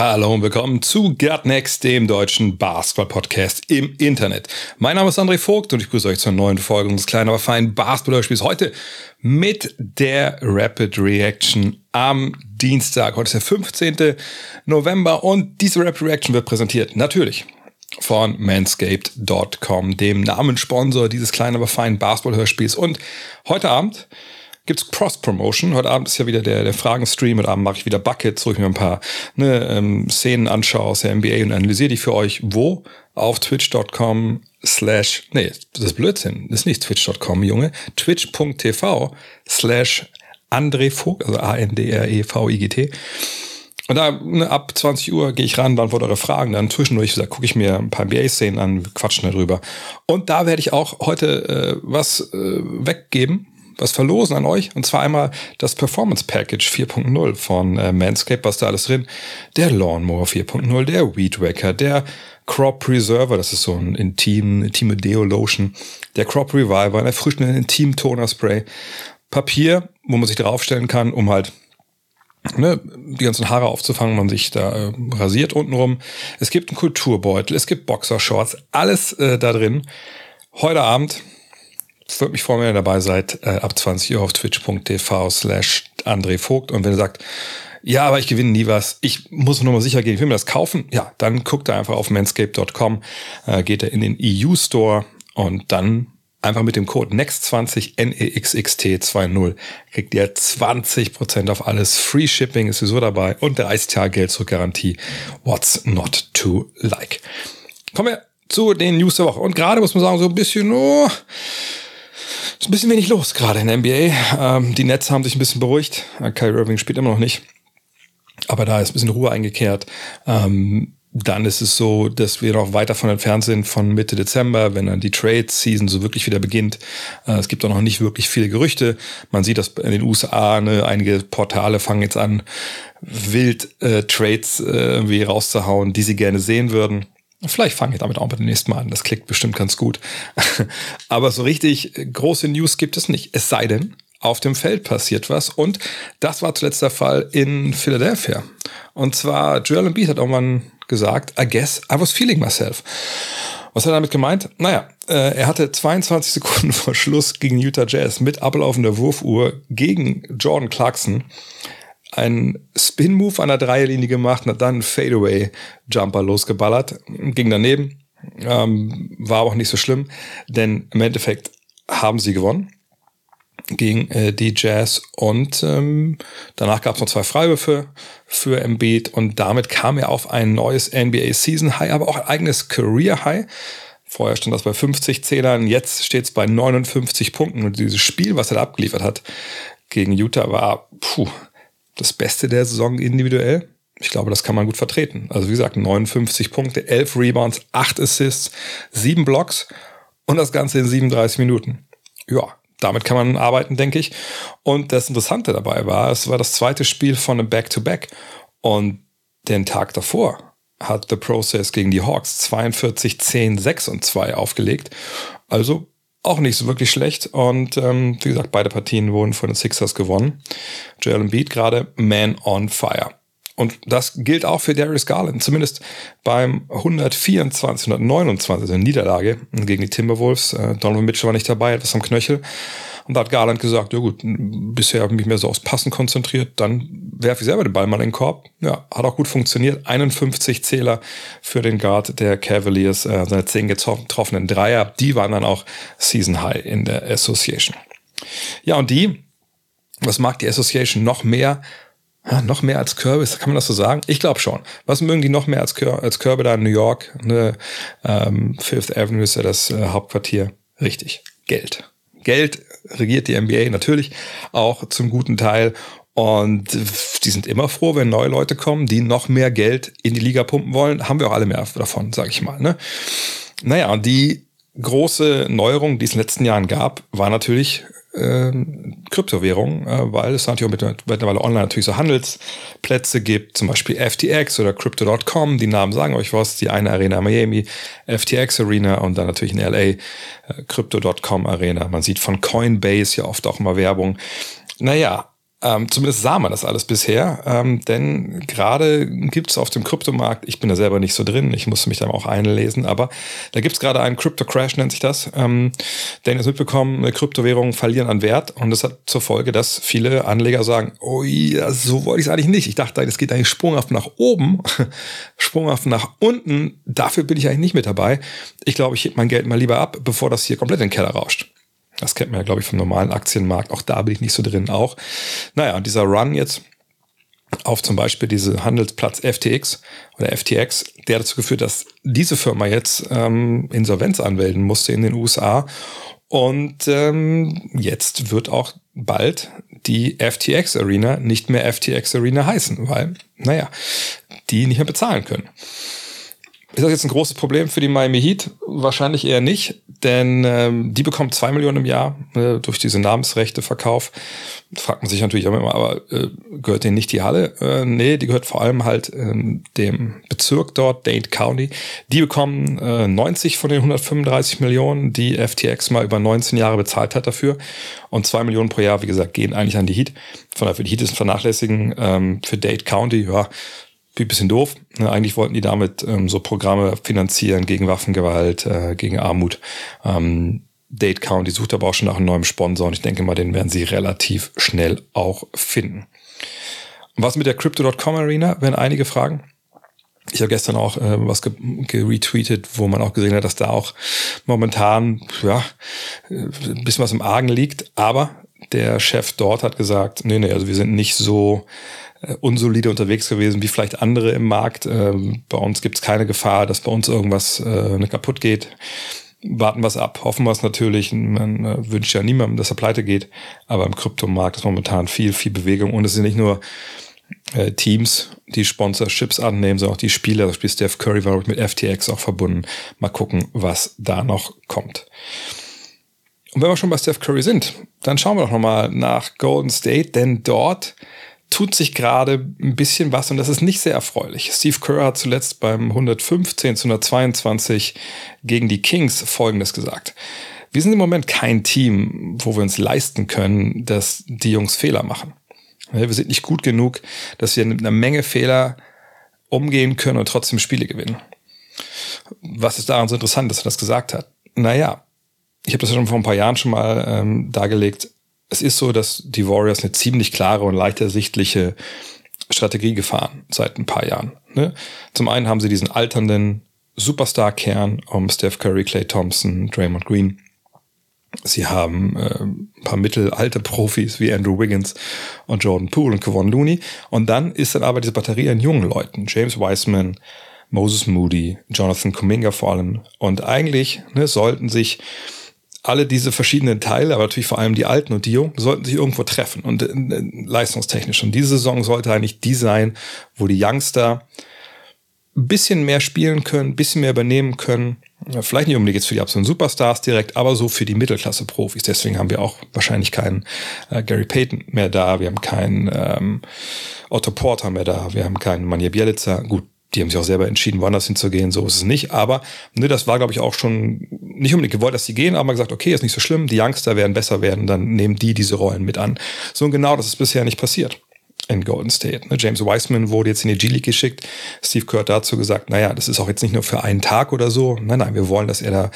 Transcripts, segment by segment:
Hallo und willkommen zu Get Next, dem deutschen Basketball-Podcast im Internet. Mein Name ist André Vogt und ich grüße euch zur neuen Folge unseres kleinen, aber feinen Basketball-Spiels. Heute mit der Rapid Reaction am Dienstag. Heute ist der 15. November und diese Rapid Reaction wird präsentiert natürlich von manscaped.com, dem Namenssponsor dieses kleinen, aber feinen Basketball-Hörspiels. Und heute Abend gibt's Cross-Promotion. Heute Abend ist ja wieder der, der Fragen-Stream. Heute Abend mache ich wieder Buckets, wo ich mir ein paar ne, ähm, Szenen anschaue aus der NBA und analysiere die für euch. Wo? Auf twitch.com slash, nee, das ist Blödsinn. Das ist nicht twitch.com, Junge. Twitch.tv slash André Vogt, also A-N-D-R-E-V-I-G-T. Und da ne, ab 20 Uhr gehe ich ran, beantworte eure Fragen. Dann zwischendurch gucke ich mir ein paar NBA-Szenen an, quatschen darüber. Und da werde ich auch heute äh, was äh, weggeben, was verlosen an euch. Und zwar einmal das Performance Package 4.0 von äh, Manscaped, was da alles drin. Der Lawnmower 4.0, der Weed Wacker, der Crop Preserver, das ist so ein intim, intime Deo-Lotion, der Crop Reviver, ein erfrischender Intim Toner Spray, Papier, wo man sich draufstellen kann, um halt ne, die ganzen Haare aufzufangen, man sich da äh, rasiert untenrum. Es gibt einen Kulturbeutel, es gibt Boxershorts, alles äh, da drin. Heute Abend würde mich freuen, wenn ihr dabei seid, äh, ab 20 Uhr auf twitch.tv slash André Vogt. Und wenn ihr sagt, ja, aber ich gewinne nie was, ich muss nur mal sicher gehen, ich will mir das kaufen, ja, dann guckt ihr einfach auf manscape.com, äh, geht ihr in den EU-Store und dann einfach mit dem Code NEXT20 NEXXT20 kriegt ihr 20% auf alles. Free Shipping ist sowieso dabei und 30 Tage Geld zur Garantie. What's not to like? Kommen wir zu den News der Woche. Und gerade muss man sagen, so ein bisschen, oh, ist ein bisschen wenig los gerade in der NBA. Ähm, die Nets haben sich ein bisschen beruhigt. Äh, Kyrie Irving spielt immer noch nicht. Aber da ist ein bisschen Ruhe eingekehrt. Ähm, dann ist es so, dass wir noch weit davon entfernt sind von Mitte Dezember, wenn dann die Trade-Season so wirklich wieder beginnt. Äh, es gibt auch noch nicht wirklich viele Gerüchte. Man sieht das in den USA, ne, einige Portale fangen jetzt an, wild äh, Trades äh, irgendwie rauszuhauen, die sie gerne sehen würden. Vielleicht fange ich damit auch beim nächsten Mal an. Das klickt bestimmt ganz gut. Aber so richtig große News gibt es nicht. Es sei denn, auf dem Feld passiert was. Und das war zuletzt der Fall in Philadelphia. Und zwar, Joel Embiid hat irgendwann gesagt, I guess I was feeling myself. Was hat er damit gemeint? Naja, äh, er hatte 22 Sekunden vor Schluss gegen Utah Jazz mit ablaufender Wurfuhr gegen Jordan Clarkson einen Spin-Move an der Dreierlinie gemacht und hat dann einen Fadeaway-Jumper losgeballert. Ging daneben, ähm, war aber auch nicht so schlimm, denn im Endeffekt haben sie gewonnen gegen äh, die Jazz und ähm, danach gab es noch zwei Freiwürfe für Embiid und damit kam er auf ein neues NBA Season High, aber auch ein eigenes Career High. Vorher stand das bei 50 Zählern, jetzt steht es bei 59 Punkten und dieses Spiel, was er da abgeliefert hat gegen Utah, war puh, das Beste der Saison individuell. Ich glaube, das kann man gut vertreten. Also wie gesagt, 59 Punkte, 11 Rebounds, 8 Assists, 7 Blocks und das Ganze in 37 Minuten. Ja, damit kann man arbeiten, denke ich. Und das Interessante dabei war, es war das zweite Spiel von einem Back-to-Back. Und den Tag davor hat The Process gegen die Hawks 42, 10, 6 und 2 aufgelegt. Also auch nicht so wirklich schlecht. Und ähm, wie gesagt, beide Partien wurden von den Sixers gewonnen. Joel Embiid gerade Man on Fire. Und das gilt auch für Darius Garland, zumindest beim 124, 129, also Niederlage gegen die Timberwolves. Äh, Donovan Mitchell war nicht dabei, etwas am Knöchel. Und da hat Garland gesagt, ja gut, bisher habe ich mich mehr so aufs Passen konzentriert, dann werfe ich selber den Ball mal in den Korb. Ja, hat auch gut funktioniert. 51 Zähler für den Guard der Cavaliers, äh, seine 10 getroffenen Dreier, die waren dann auch Season High in der Association. Ja, und die, was mag die Association noch mehr? Ja, noch mehr als Körbe, kann man das so sagen? Ich glaube schon. Was mögen die noch mehr als, Kör als Körbe da in New York? Ne, ähm, Fifth Avenue ist ja das äh, Hauptquartier. Richtig. Geld. Geld regiert die NBA natürlich auch zum guten Teil. Und die sind immer froh, wenn neue Leute kommen, die noch mehr Geld in die Liga pumpen wollen. Haben wir auch alle mehr davon, sage ich mal. Ne? Naja, und die große Neuerung, die es in den letzten Jahren gab, war natürlich ähm, Kryptowährung, äh, weil es natürlich auch mittlerweile online natürlich so Handelsplätze gibt, zum Beispiel FTX oder Crypto.com, die Namen sagen euch was, die eine Arena Miami, FTX Arena und dann natürlich in LA äh, Crypto.com Arena. Man sieht von Coinbase ja oft auch immer Werbung. Naja, ähm, zumindest sah man das alles bisher, ähm, denn gerade gibt es auf dem Kryptomarkt, ich bin da selber nicht so drin, ich musste mich da auch einlesen, aber da gibt es gerade einen Crypto-Crash, nennt sich das. Ähm, denn ihr mitbekommen, Kryptowährungen verlieren an Wert und das hat zur Folge, dass viele Anleger sagen, oh ja, so wollte ich es eigentlich nicht. Ich dachte, es geht eigentlich sprunghaft nach oben, sprunghaft nach unten. Dafür bin ich eigentlich nicht mit dabei. Ich glaube, ich heb mein Geld mal lieber ab, bevor das hier komplett in den Keller rauscht. Das kennt man ja, glaube ich, vom normalen Aktienmarkt. Auch da bin ich nicht so drin auch. Naja, und dieser Run jetzt auf zum Beispiel diese Handelsplatz FTX oder FTX, der dazu geführt, dass diese Firma jetzt ähm, Insolvenz anmelden musste in den USA. Und ähm, jetzt wird auch bald die FTX Arena nicht mehr FTX Arena heißen, weil, naja, die nicht mehr bezahlen können. Ist das jetzt ein großes Problem für die Miami Heat? Wahrscheinlich eher nicht, denn ähm, die bekommen zwei Millionen im Jahr äh, durch diese Namensrechteverkauf. Fragt man sich natürlich immer, aber äh, gehört denen nicht die Halle? Äh, nee, die gehört vor allem halt ähm, dem Bezirk dort, Dade County. Die bekommen äh, 90 von den 135 Millionen, die FTX mal über 19 Jahre bezahlt hat dafür. Und zwei Millionen pro Jahr, wie gesagt, gehen eigentlich an die Heat. Von daher für die Heat ist ein Vernachlässigen. Ähm, für Dade County, ja, ein bisschen doof. Ne, eigentlich wollten die damit ähm, so Programme finanzieren gegen Waffengewalt, äh, gegen Armut. Ähm, Dade County sucht aber auch schon nach einem neuen Sponsor und ich denke mal, den werden sie relativ schnell auch finden. Und was mit der Crypto.com Arena, wenn einige fragen? Ich habe gestern auch äh, was geretweetet, wo man auch gesehen hat, dass da auch momentan ja, ein bisschen was im Argen liegt. Aber der Chef dort hat gesagt, nee, nee, also wir sind nicht so äh, unsolide unterwegs gewesen wie vielleicht andere im Markt. Ähm, bei uns gibt es keine Gefahr, dass bei uns irgendwas äh, kaputt geht. Warten wir es ab, hoffen wir es natürlich. Man äh, wünscht ja niemandem, dass er pleite geht. Aber im Kryptomarkt ist momentan viel, viel Bewegung. Und es sind nicht nur äh, Teams, die Sponsorships annehmen, sondern auch die Spieler. Das Spiel Steph Curry war mit FTX auch verbunden. Mal gucken, was da noch kommt. Und wenn wir schon bei Steph Curry sind, dann schauen wir doch nochmal nach Golden State, denn dort tut sich gerade ein bisschen was und das ist nicht sehr erfreulich. Steve Kerr hat zuletzt beim 115 zu 122 gegen die Kings Folgendes gesagt. Wir sind im Moment kein Team, wo wir uns leisten können, dass die Jungs Fehler machen. Wir sind nicht gut genug, dass wir mit einer Menge Fehler umgehen können und trotzdem Spiele gewinnen. Was ist daran so interessant, dass er das gesagt hat? Naja, ich habe das ja schon vor ein paar Jahren schon mal ähm, dargelegt es ist so, dass die Warriors eine ziemlich klare und leicht ersichtliche Strategie gefahren seit ein paar Jahren. Ne? Zum einen haben sie diesen alternden Superstar-Kern um Steph Curry, Clay Thompson, Draymond Green. Sie haben äh, ein paar mittelalte Profis wie Andrew Wiggins und Jordan Poole und Kevon Looney. Und dann ist dann aber diese Batterie an jungen Leuten. James Wiseman, Moses Moody, Jonathan Kuminga vor allem. Und eigentlich ne, sollten sich alle diese verschiedenen Teile, aber natürlich vor allem die alten und die jungen, sollten sich irgendwo treffen und äh, leistungstechnisch. Und diese Saison sollte eigentlich die sein, wo die Youngster ein bisschen mehr spielen können, ein bisschen mehr übernehmen können. Vielleicht nicht unbedingt jetzt für die absoluten Superstars direkt, aber so für die Mittelklasse-Profis. Deswegen haben wir auch wahrscheinlich keinen äh, Gary Payton mehr da, wir haben keinen ähm, Otto Porter mehr da, wir haben keinen Manja Bielica. Gut, die haben sich auch selber entschieden, woanders hinzugehen, so ist es nicht. Aber ne, das war, glaube ich, auch schon nicht unbedingt gewollt, dass sie gehen, aber gesagt, okay, ist nicht so schlimm, die Youngster werden besser werden, dann nehmen die diese Rollen mit an. So und genau das ist bisher nicht passiert in Golden State. Ne, James Wiseman wurde jetzt in die G-League geschickt. Steve Kerr dazu gesagt, naja, das ist auch jetzt nicht nur für einen Tag oder so. Nein, nein, wir wollen, dass er da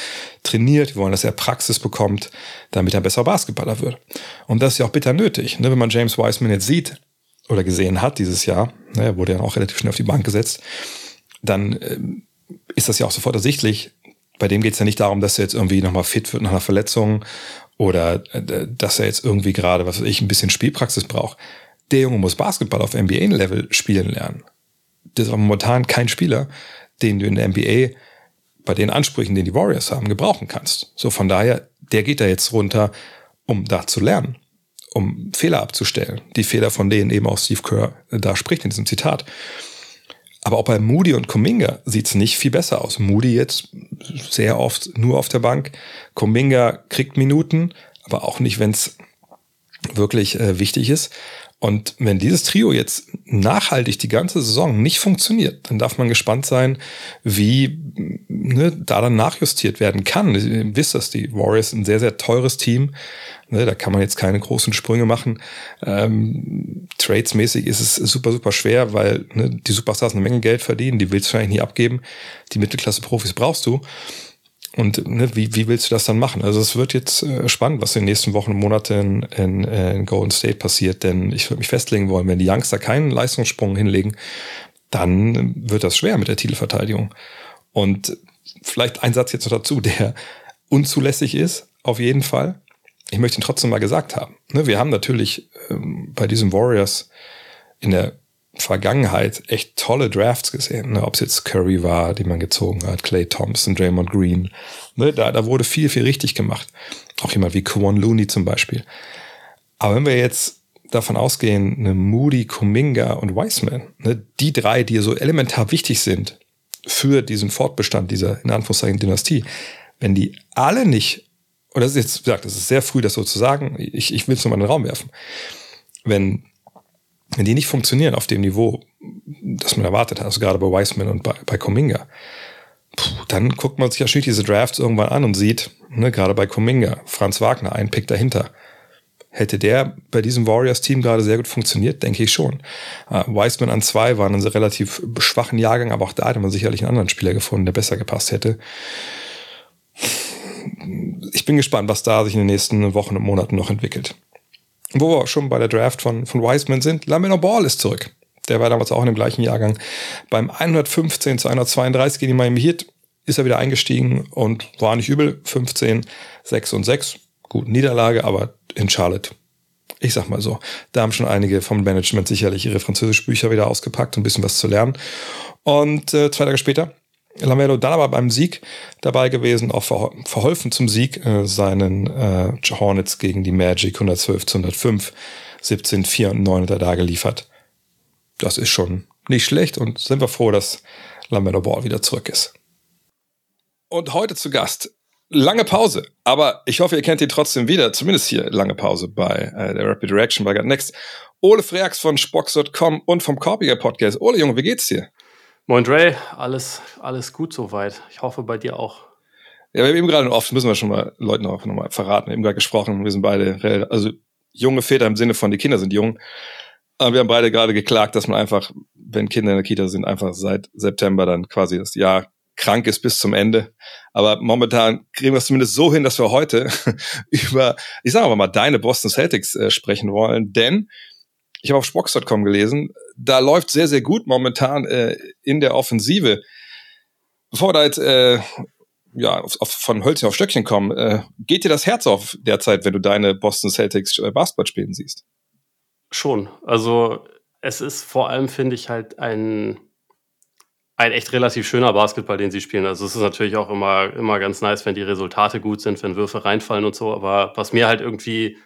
trainiert, wir wollen, dass er Praxis bekommt, damit er besser Basketballer wird. Und das ist ja auch bitter nötig. Ne, wenn man James Wiseman jetzt sieht, oder gesehen hat dieses Jahr, ne, er wurde ja auch relativ schnell auf die Bank gesetzt, dann äh, ist das ja auch sofort ersichtlich. Bei dem geht es ja nicht darum, dass er jetzt irgendwie nochmal fit wird nach einer Verletzung oder äh, dass er jetzt irgendwie gerade, was weiß ich, ein bisschen Spielpraxis braucht. Der Junge muss Basketball auf NBA-Level spielen lernen. Das ist aber momentan kein Spieler, den du in der NBA bei den Ansprüchen, den die Warriors haben, gebrauchen kannst. So von daher, der geht da jetzt runter, um da zu lernen um Fehler abzustellen. Die Fehler, von denen eben auch Steve Kerr da spricht in diesem Zitat. Aber auch bei Moody und Kuminga sieht es nicht viel besser aus. Moody jetzt sehr oft nur auf der Bank. Kuminga kriegt Minuten, aber auch nicht, wenn es wirklich äh, wichtig ist. Und wenn dieses Trio jetzt nachhaltig die ganze Saison nicht funktioniert, dann darf man gespannt sein, wie ne, da dann nachjustiert werden kann. Ihr wisst das, die Warriors ein sehr, sehr teures Team. Ne, da kann man jetzt keine großen Sprünge machen. Ähm, Tradesmäßig ist es super, super schwer, weil ne, die Superstars eine Menge Geld verdienen, die willst du wahrscheinlich nie abgeben. Die Mittelklasse-Profis brauchst du. Und ne, wie, wie willst du das dann machen? Also es wird jetzt äh, spannend, was in den nächsten Wochen und Monaten in, in, in Golden State passiert. Denn ich würde mich festlegen wollen, wenn die Youngster keinen Leistungssprung hinlegen, dann wird das schwer mit der Titelverteidigung. Und vielleicht ein Satz jetzt noch dazu, der unzulässig ist, auf jeden Fall. Ich möchte ihn trotzdem mal gesagt haben. Ne, wir haben natürlich ähm, bei diesen Warriors in der Vergangenheit echt tolle Drafts gesehen. Ne? Ob es jetzt Curry war, die man gezogen hat, Clay Thompson, Draymond Green. Ne? Da, da wurde viel, viel richtig gemacht. Auch jemand wie Kwon Looney zum Beispiel. Aber wenn wir jetzt davon ausgehen, eine Moody, Kuminga und Wiseman, ne? die drei, die so elementar wichtig sind für diesen Fortbestand dieser, in Anführungszeichen, Dynastie, wenn die alle nicht, und das ist jetzt, gesagt, das ist sehr früh, das so zu sagen, ich, ich will es nur mal in den Raum werfen, wenn die nicht funktionieren auf dem Niveau, das man erwartet hat, also gerade bei Wiseman und bei, bei Kuminga, dann guckt man sich ja natürlich diese Drafts irgendwann an und sieht, ne, gerade bei Kuminga, Franz Wagner, ein Pick dahinter. Hätte der bei diesem Warriors-Team gerade sehr gut funktioniert? Denke ich schon. Uh, Wiseman an zwei war ein relativ schwachen Jahrgang, aber auch da hätte man sicherlich einen anderen Spieler gefunden, der besser gepasst hätte. Ich bin gespannt, was da sich in den nächsten Wochen und Monaten noch entwickelt wo wir schon bei der Draft von, von Wiseman sind, Lamelo Ball ist zurück. Der war damals auch in dem gleichen Jahrgang. Beim 115 zu 132 gegen die Miami Heat ist er wieder eingestiegen und war nicht übel. 15, 6 und 6. Gut, Niederlage, aber in Charlotte. Ich sag mal so. Da haben schon einige vom Management sicherlich ihre französischen Bücher wieder ausgepackt, um ein bisschen was zu lernen. Und äh, zwei Tage später Lamelo dann aber beim Sieg dabei gewesen, auch verholfen zum Sieg äh, seinen äh, Hornets gegen die Magic 112 zu 105, 17, 4 und 9 hat er da geliefert. Das ist schon nicht schlecht und sind wir froh, dass Lamelo Ball wieder zurück ist. Und heute zu Gast. Lange Pause, aber ich hoffe, ihr kennt ihn trotzdem wieder, zumindest hier lange Pause bei äh, der Rapid Reaction bei God Next. Ole Freaks von Spox.com und vom Korpiger Podcast. Ole Junge, wie geht's dir? Moin Dre, alles, alles gut soweit. Ich hoffe bei dir auch. Ja, wir haben eben gerade oft, müssen wir schon mal Leuten auch nochmal verraten, wir haben gerade gesprochen, wir sind beide, also junge Väter im Sinne von, die Kinder sind jung. Aber wir haben beide gerade geklagt, dass man einfach, wenn Kinder in der Kita sind, einfach seit September dann quasi das Jahr krank ist bis zum Ende. Aber momentan kriegen wir es zumindest so hin, dass wir heute über, ich sage aber mal, deine Boston Celtics äh, sprechen wollen, denn ich habe auf Spox.com gelesen, da läuft sehr, sehr gut momentan äh, in der Offensive. Bevor wir da jetzt äh, ja, auf, auf, von Hölzchen auf Stöckchen kommen, äh, geht dir das Herz auf derzeit, wenn du deine Boston Celtics äh, Basketball spielen siehst? Schon. Also es ist vor allem, finde ich, halt ein, ein echt relativ schöner Basketball, den sie spielen. Also es ist natürlich auch immer, immer ganz nice, wenn die Resultate gut sind, wenn Würfe reinfallen und so. Aber was mir halt irgendwie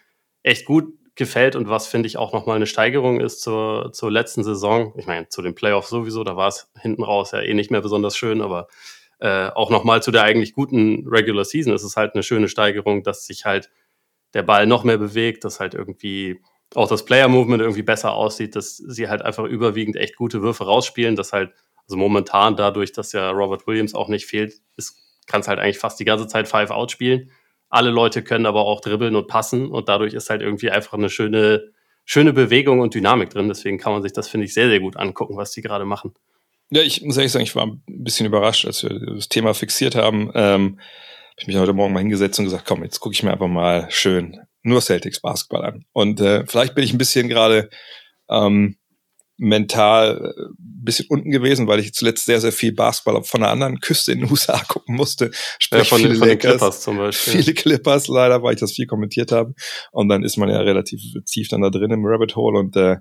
echt gut gefällt und was, finde ich, auch nochmal eine Steigerung ist zur, zur letzten Saison. Ich meine, zu den Playoffs sowieso, da war es hinten raus ja eh nicht mehr besonders schön, aber äh, auch nochmal zu der eigentlich guten Regular Season ist es halt eine schöne Steigerung, dass sich halt der Ball noch mehr bewegt, dass halt irgendwie auch das Player-Movement irgendwie besser aussieht, dass sie halt einfach überwiegend echt gute Würfe rausspielen, dass halt, also momentan dadurch, dass ja Robert Williams auch nicht fehlt, kann es halt eigentlich fast die ganze Zeit Five-Out spielen alle Leute können aber auch dribbeln und passen und dadurch ist halt irgendwie einfach eine schöne, schöne Bewegung und Dynamik drin. Deswegen kann man sich das, finde ich, sehr, sehr gut angucken, was die gerade machen. Ja, ich muss ehrlich sagen, ich war ein bisschen überrascht, als wir das Thema fixiert haben. Ähm, habe ich mich heute Morgen mal hingesetzt und gesagt, komm, jetzt gucke ich mir einfach mal schön nur Celtics Basketball an. Und äh, vielleicht bin ich ein bisschen gerade ähm, mental ein äh, bisschen unten gewesen, weil ich zuletzt sehr, sehr viel Basketball von einer anderen Küste in den USA gucken musste. Sprich, ja, von, viele von den Clippers zum Beispiel. Viele Clippers leider, weil ich das viel kommentiert habe. Und dann ist man ja relativ tief dann da drin im Rabbit Hole und äh,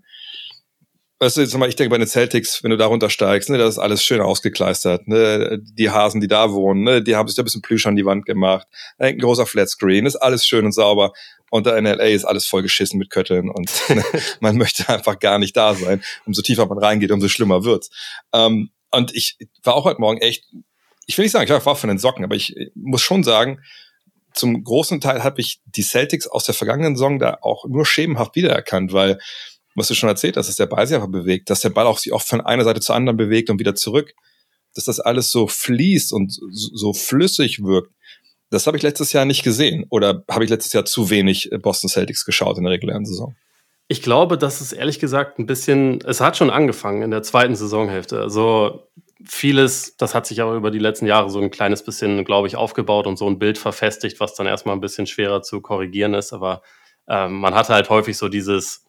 Weißt du, jetzt mal, ich denke bei den Celtics, wenn du da runtersteigst, ne, das ist alles schön ausgekleistert, ne, die Hasen, die da wohnen, ne, die haben sich da ein bisschen Plüsch an die Wand gemacht, ein großer Flatscreen, ist alles schön und sauber. Und da in LA ist alles vollgeschissen mit Kötteln und man möchte einfach gar nicht da sein. Umso tiefer man reingeht, umso schlimmer wird's. Ähm, und ich war auch heute Morgen echt, ich will nicht sagen, ich war von den Socken, aber ich muss schon sagen, zum großen Teil habe ich die Celtics aus der vergangenen Saison da auch nur schemenhaft wiedererkannt, weil, was du schon erzählt hast, dass der Ball sich einfach bewegt, dass der Ball auch sich oft von einer Seite zur anderen bewegt und wieder zurück, dass das alles so fließt und so flüssig wirkt. Das habe ich letztes Jahr nicht gesehen oder habe ich letztes Jahr zu wenig Boston Celtics geschaut in der regulären Saison? Ich glaube, dass es ehrlich gesagt ein bisschen, es hat schon angefangen in der zweiten Saisonhälfte. Also vieles, das hat sich aber über die letzten Jahre so ein kleines bisschen, glaube ich, aufgebaut und so ein Bild verfestigt, was dann erstmal ein bisschen schwerer zu korrigieren ist. Aber ähm, man hatte halt häufig so dieses,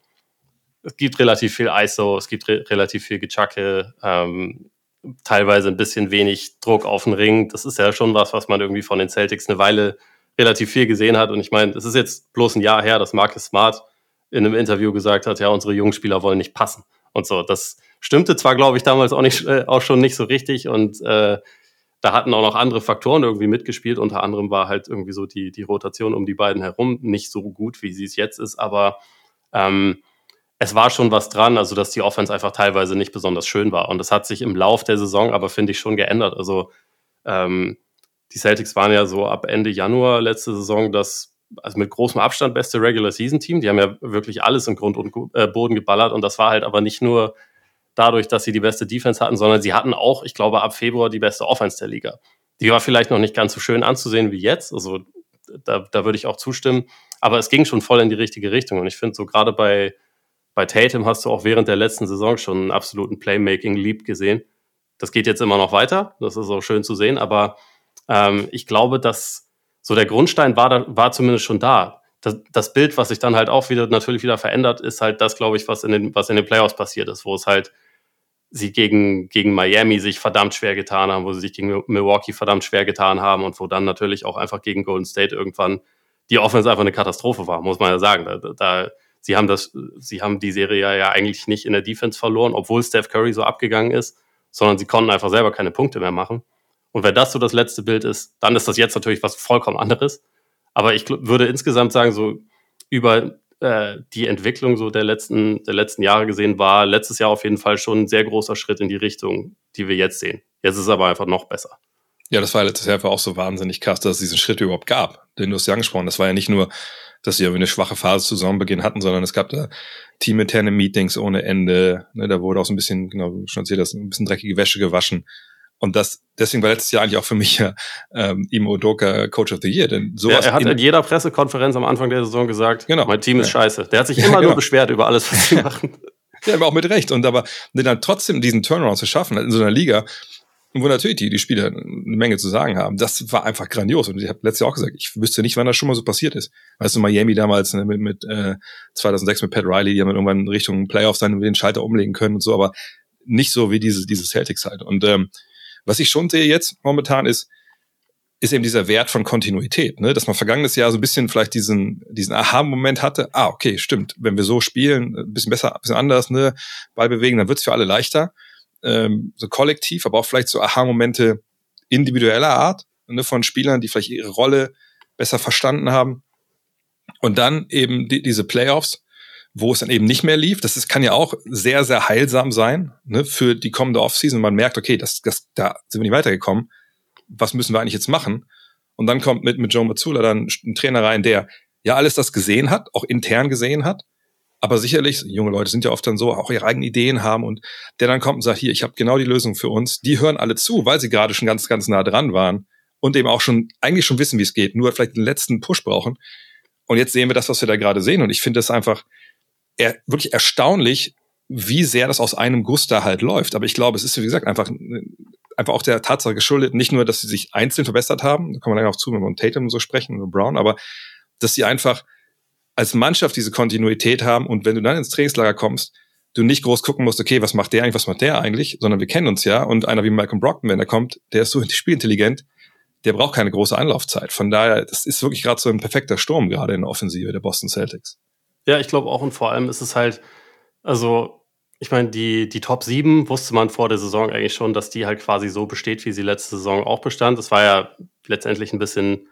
es gibt relativ viel ISO, es gibt re relativ viel Gechacke, ähm, teilweise ein bisschen wenig Druck auf den Ring. Das ist ja schon was, was man irgendwie von den Celtics eine Weile relativ viel gesehen hat. Und ich meine, es ist jetzt bloß ein Jahr her, dass Marcus Smart in einem Interview gesagt hat, ja, unsere jungen Spieler wollen nicht passen und so. Das stimmte zwar, glaube ich, damals auch nicht, äh, auch schon nicht so richtig und äh, da hatten auch noch andere Faktoren irgendwie mitgespielt. Unter anderem war halt irgendwie so die, die Rotation um die beiden herum nicht so gut, wie sie es jetzt ist, aber ähm, es war schon was dran, also dass die Offense einfach teilweise nicht besonders schön war. Und das hat sich im Lauf der Saison aber, finde ich, schon geändert. Also ähm, die Celtics waren ja so ab Ende Januar letzte Saison das also mit großem Abstand beste Regular Season Team. Die haben ja wirklich alles im Grund und äh, Boden geballert und das war halt aber nicht nur dadurch, dass sie die beste Defense hatten, sondern sie hatten auch, ich glaube, ab Februar die beste Offense der Liga. Die war vielleicht noch nicht ganz so schön anzusehen wie jetzt, also da, da würde ich auch zustimmen, aber es ging schon voll in die richtige Richtung und ich finde so gerade bei, bei Tatum hast du auch während der letzten Saison schon einen absoluten Playmaking-Leap gesehen. Das geht jetzt immer noch weiter, das ist auch schön zu sehen, aber ähm, ich glaube, dass so der Grundstein war, da, war zumindest schon da. Das, das, Bild, was sich dann halt auch wieder natürlich wieder verändert, ist halt das, glaube ich, was in den, was in den Playoffs passiert ist, wo es halt sie gegen, gegen Miami sich verdammt schwer getan haben, wo sie sich gegen Milwaukee verdammt schwer getan haben und wo dann natürlich auch einfach gegen Golden State irgendwann die Offense einfach eine Katastrophe war, muss man ja sagen. Da, da, sie haben das, sie haben die Serie ja eigentlich nicht in der Defense verloren, obwohl Steph Curry so abgegangen ist, sondern sie konnten einfach selber keine Punkte mehr machen. Und wenn das so das letzte Bild ist, dann ist das jetzt natürlich was vollkommen anderes. Aber ich würde insgesamt sagen, so über äh, die Entwicklung so der letzten, der letzten Jahre gesehen, war letztes Jahr auf jeden Fall schon ein sehr großer Schritt in die Richtung, die wir jetzt sehen. Jetzt ist es aber einfach noch besser. Ja, das war letztes Jahr einfach auch so wahnsinnig krass, dass es diesen Schritt überhaupt gab. Den du hast ja angesprochen. Das war ja nicht nur, dass sie irgendwie eine schwache Phase zu Saisonbeginn hatten, sondern es gab da teaminterne Meetings ohne Ende. Ne, da wurde auch so ein bisschen, genau, schon erzählt hast, ein bisschen dreckige Wäsche gewaschen. Und das, deswegen war letztes Jahr eigentlich auch für mich ja, ähm, Imo Odoka Coach of the Year. Denn sowas ja, er hat in, jeder Pressekonferenz am Anfang der Saison gesagt, genau, mein Team ist ja. scheiße. Der hat sich immer ja, genau. nur beschwert über alles, was sie machen. Ja, aber auch mit Recht. Und aber dann trotzdem diesen Turnaround zu schaffen in so einer Liga, wo natürlich die, die Spieler eine Menge zu sagen haben, das war einfach grandios. Und ich habe letztes Jahr auch gesagt, ich wüsste nicht, wann das schon mal so passiert ist. Weißt du, Miami damals ne, mit, mit äh, 2006 mit Pat Riley, die haben irgendwann Richtung Playoffs dann den Schalter umlegen können und so, aber nicht so wie diese, diese Celtics halt. Und ähm, was ich schon sehe jetzt momentan ist, ist eben dieser Wert von Kontinuität, ne? dass man vergangenes Jahr so ein bisschen vielleicht diesen, diesen Aha-Moment hatte, ah, okay, stimmt, wenn wir so spielen, ein bisschen besser, ein bisschen anders, ne, Ball bewegen, dann wird's für alle leichter, ähm, so kollektiv, aber auch vielleicht so Aha-Momente individueller Art, ne, von Spielern, die vielleicht ihre Rolle besser verstanden haben. Und dann eben die, diese Playoffs, wo es dann eben nicht mehr lief. Das ist, kann ja auch sehr, sehr heilsam sein ne, für die kommende Offseason. Man merkt, okay, das, das, da sind wir nicht weitergekommen. Was müssen wir eigentlich jetzt machen? Und dann kommt mit, mit Joe Mazzula dann ein Trainer rein, der ja alles das gesehen hat, auch intern gesehen hat, aber sicherlich, junge Leute sind ja oft dann so, auch ihre eigenen Ideen haben und der dann kommt und sagt, hier, ich habe genau die Lösung für uns. Die hören alle zu, weil sie gerade schon ganz, ganz nah dran waren und eben auch schon eigentlich schon wissen, wie es geht, nur vielleicht den letzten Push brauchen. Und jetzt sehen wir das, was wir da gerade sehen. Und ich finde das einfach, er, wirklich erstaunlich, wie sehr das aus einem Guss da halt läuft. Aber ich glaube, es ist, wie gesagt, einfach, einfach auch der Tatsache geschuldet, nicht nur, dass sie sich einzeln verbessert haben, da kommen wir dann auch zu, wenn wir um Tatum so sprechen, und Brown, aber dass sie einfach als Mannschaft diese Kontinuität haben und wenn du dann ins Trainingslager kommst, du nicht groß gucken musst, okay, was macht der eigentlich, was macht der eigentlich, sondern wir kennen uns ja und einer wie Malcolm Brockton, wenn er kommt, der ist so spielintelligent, der braucht keine große Anlaufzeit. Von daher, das ist wirklich gerade so ein perfekter Sturm gerade in der Offensive der Boston Celtics. Ja, ich glaube auch und vor allem ist es halt, also ich meine, die, die Top 7 wusste man vor der Saison eigentlich schon, dass die halt quasi so besteht, wie sie letzte Saison auch bestand. Das war ja letztendlich ein bisschen,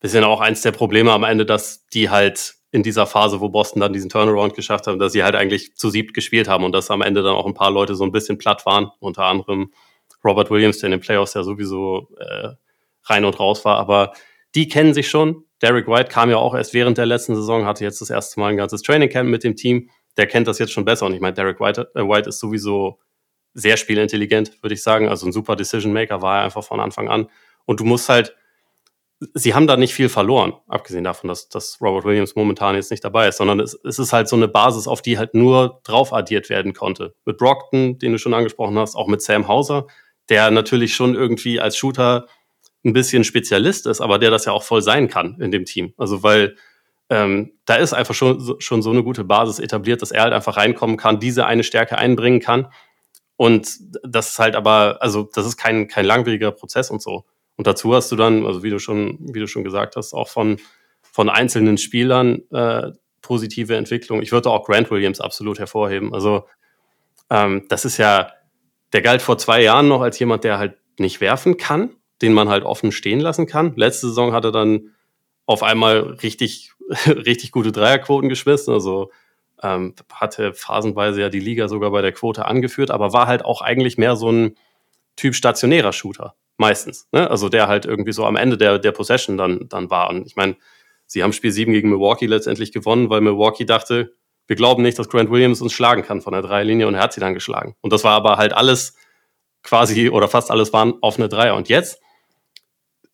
bisschen auch eins der Probleme am Ende, dass die halt in dieser Phase, wo Boston dann diesen Turnaround geschafft hat, dass sie halt eigentlich zu siebt gespielt haben und dass am Ende dann auch ein paar Leute so ein bisschen platt waren, unter anderem Robert Williams, der in den Playoffs ja sowieso äh, rein und raus war. Aber die kennen sich schon. Derek White kam ja auch erst während der letzten Saison, hatte jetzt das erste Mal ein ganzes Training Camp mit dem Team. Der kennt das jetzt schon besser. Und ich meine, Derek White, äh, White ist sowieso sehr spielintelligent, würde ich sagen. Also ein super Decision Maker war er einfach von Anfang an. Und du musst halt, sie haben da nicht viel verloren, abgesehen davon, dass, dass Robert Williams momentan jetzt nicht dabei ist, sondern es, es ist halt so eine Basis, auf die halt nur drauf addiert werden konnte. Mit Brockton, den du schon angesprochen hast, auch mit Sam Hauser, der natürlich schon irgendwie als Shooter ein bisschen Spezialist ist, aber der das ja auch voll sein kann in dem Team. Also weil ähm, da ist einfach schon, schon so eine gute Basis etabliert, dass er halt einfach reinkommen kann, diese eine Stärke einbringen kann. Und das ist halt aber, also das ist kein, kein langwieriger Prozess und so. Und dazu hast du dann, also wie du schon, wie du schon gesagt hast, auch von, von einzelnen Spielern äh, positive Entwicklung. Ich würde auch Grant Williams absolut hervorheben. Also ähm, das ist ja, der galt vor zwei Jahren noch als jemand, der halt nicht werfen kann den man halt offen stehen lassen kann. Letzte Saison hat er dann auf einmal richtig, richtig gute Dreierquoten geschmissen. Also ähm, hatte phasenweise ja die Liga sogar bei der Quote angeführt, aber war halt auch eigentlich mehr so ein Typ stationärer Shooter. Meistens. Ne? Also der halt irgendwie so am Ende der, der Possession dann, dann war. Und ich meine, sie haben Spiel 7 gegen Milwaukee letztendlich gewonnen, weil Milwaukee dachte, wir glauben nicht, dass Grant Williams uns schlagen kann von der Dreierlinie und er hat sie dann geschlagen. Und das war aber halt alles quasi oder fast alles waren auf eine Dreier. Und jetzt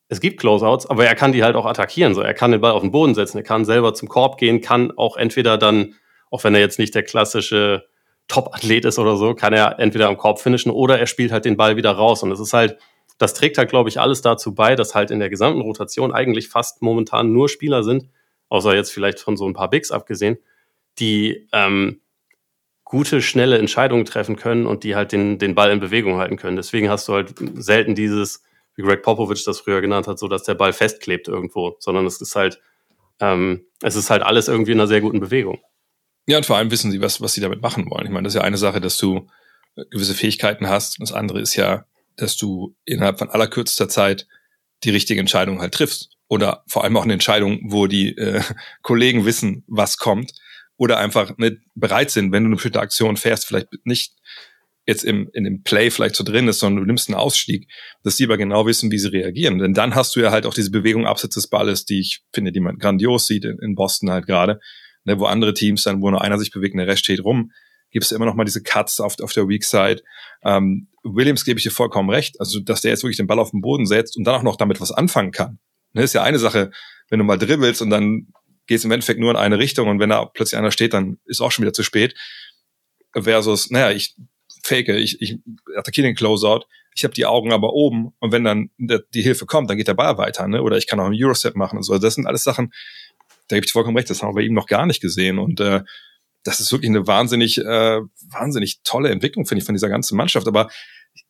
es gibt Closeouts, aber er kann die halt auch attackieren. So, er kann den Ball auf den Boden setzen, er kann selber zum Korb gehen, kann auch entweder dann, auch wenn er jetzt nicht der klassische Top-Athlet ist oder so, kann er entweder am Korb finishen oder er spielt halt den Ball wieder raus. Und es ist halt, das trägt halt, glaube ich, alles dazu bei, dass halt in der gesamten Rotation eigentlich fast momentan nur Spieler sind, außer jetzt vielleicht von so ein paar Bigs abgesehen, die ähm, gute, schnelle Entscheidungen treffen können und die halt den, den Ball in Bewegung halten können. Deswegen hast du halt selten dieses, wie Greg Popovich das früher genannt hat, so dass der Ball festklebt irgendwo, sondern es ist halt, ähm, es ist halt alles irgendwie in einer sehr guten Bewegung. Ja, und vor allem wissen sie, was, was sie damit machen wollen. Ich meine, das ist ja eine Sache, dass du gewisse Fähigkeiten hast. Und das andere ist ja, dass du innerhalb von allerkürzester Zeit die richtige Entscheidung halt triffst. Oder vor allem auch eine Entscheidung, wo die äh, Kollegen wissen, was kommt. Oder einfach nicht bereit sind, wenn du eine bestimmte Aktion fährst, vielleicht nicht jetzt im, in dem Play vielleicht so drin ist, sondern du nimmst einen Ausstieg, dass die aber genau wissen, wie sie reagieren. Denn dann hast du ja halt auch diese Bewegung abseits des Balles, die ich finde, die man grandios sieht in, in Boston halt gerade, ne, wo andere Teams dann, wo nur einer sich bewegt und der Rest steht rum, gibt es immer noch mal diese Cuts auf, auf der Weak Side. Ähm, Williams gebe ich dir vollkommen recht, also dass der jetzt wirklich den Ball auf den Boden setzt und dann auch noch damit was anfangen kann. Ne, ist ja eine Sache, wenn du mal dribbelst und dann gehst im Endeffekt nur in eine Richtung und wenn da plötzlich einer steht, dann ist auch schon wieder zu spät. Versus, naja, ich fake, ich, ich attackiere den Closeout, ich habe die Augen aber oben und wenn dann die Hilfe kommt, dann geht der Ball weiter, ne? Oder ich kann auch einen Eurostep machen und so. Das sind alles Sachen, da gebe ich vollkommen recht, das haben wir bei ihm noch gar nicht gesehen. Und äh, das ist wirklich eine wahnsinnig, äh, wahnsinnig tolle Entwicklung, finde ich, von dieser ganzen Mannschaft. Aber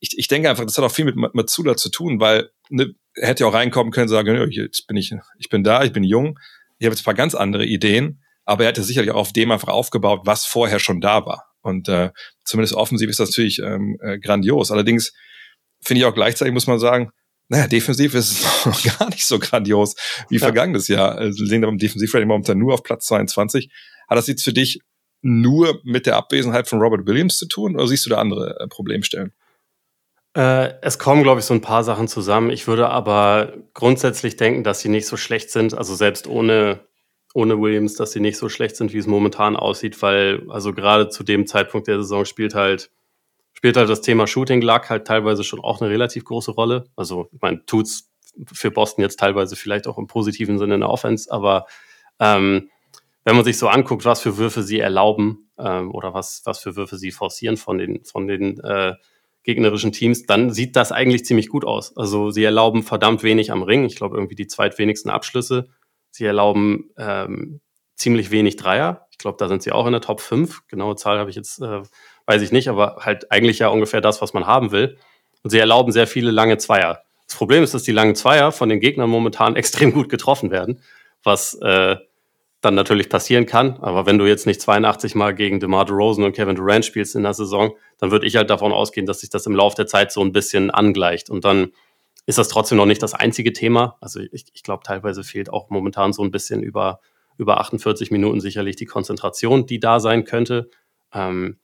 ich, ich denke einfach, das hat auch viel mit Matsula zu tun, weil ne, er hätte ja auch reinkommen können und sagen, jetzt bin ich, ich bin da, ich bin jung, ich habe jetzt ein paar ganz andere Ideen, aber er hätte sicherlich auch auf dem einfach aufgebaut, was vorher schon da war. Und äh, zumindest offensiv ist das natürlich ähm, äh, grandios. Allerdings finde ich auch gleichzeitig, muss man sagen, naja, defensiv ist es noch gar nicht so grandios wie ja. vergangenes Jahr. Also, wir sehen aber im Defensivrating momentan nur auf Platz 22. Hat das jetzt für dich nur mit der Abwesenheit von Robert Williams zu tun oder siehst du da andere äh, Problemstellen? Äh, es kommen, glaube ich, so ein paar Sachen zusammen. Ich würde aber grundsätzlich denken, dass sie nicht so schlecht sind. Also selbst ohne ohne Williams, dass sie nicht so schlecht sind, wie es momentan aussieht, weil also gerade zu dem Zeitpunkt der Saison spielt halt spielt halt das Thema Shooting Luck halt teilweise schon auch eine relativ große Rolle. Also ich meine, tut's für Boston jetzt teilweise vielleicht auch im positiven Sinne in der Offense, aber ähm, wenn man sich so anguckt, was für Würfe sie erlauben ähm, oder was, was für Würfe sie forcieren von den, von den äh, gegnerischen Teams, dann sieht das eigentlich ziemlich gut aus. Also sie erlauben verdammt wenig am Ring. Ich glaube, irgendwie die zweitwenigsten Abschlüsse Sie erlauben ähm, ziemlich wenig Dreier. Ich glaube, da sind sie auch in der Top 5. Genaue Zahl habe ich jetzt, äh, weiß ich nicht, aber halt eigentlich ja ungefähr das, was man haben will. Und sie erlauben sehr viele lange Zweier. Das Problem ist, dass die langen Zweier von den Gegnern momentan extrem gut getroffen werden, was äh, dann natürlich passieren kann. Aber wenn du jetzt nicht 82 Mal gegen DeMar DeRozan und Kevin Durant spielst in der Saison, dann würde ich halt davon ausgehen, dass sich das im Laufe der Zeit so ein bisschen angleicht. Und dann ist das trotzdem noch nicht das einzige Thema. Also ich, ich glaube, teilweise fehlt auch momentan so ein bisschen über, über 48 Minuten sicherlich die Konzentration, die da sein könnte. Ähm,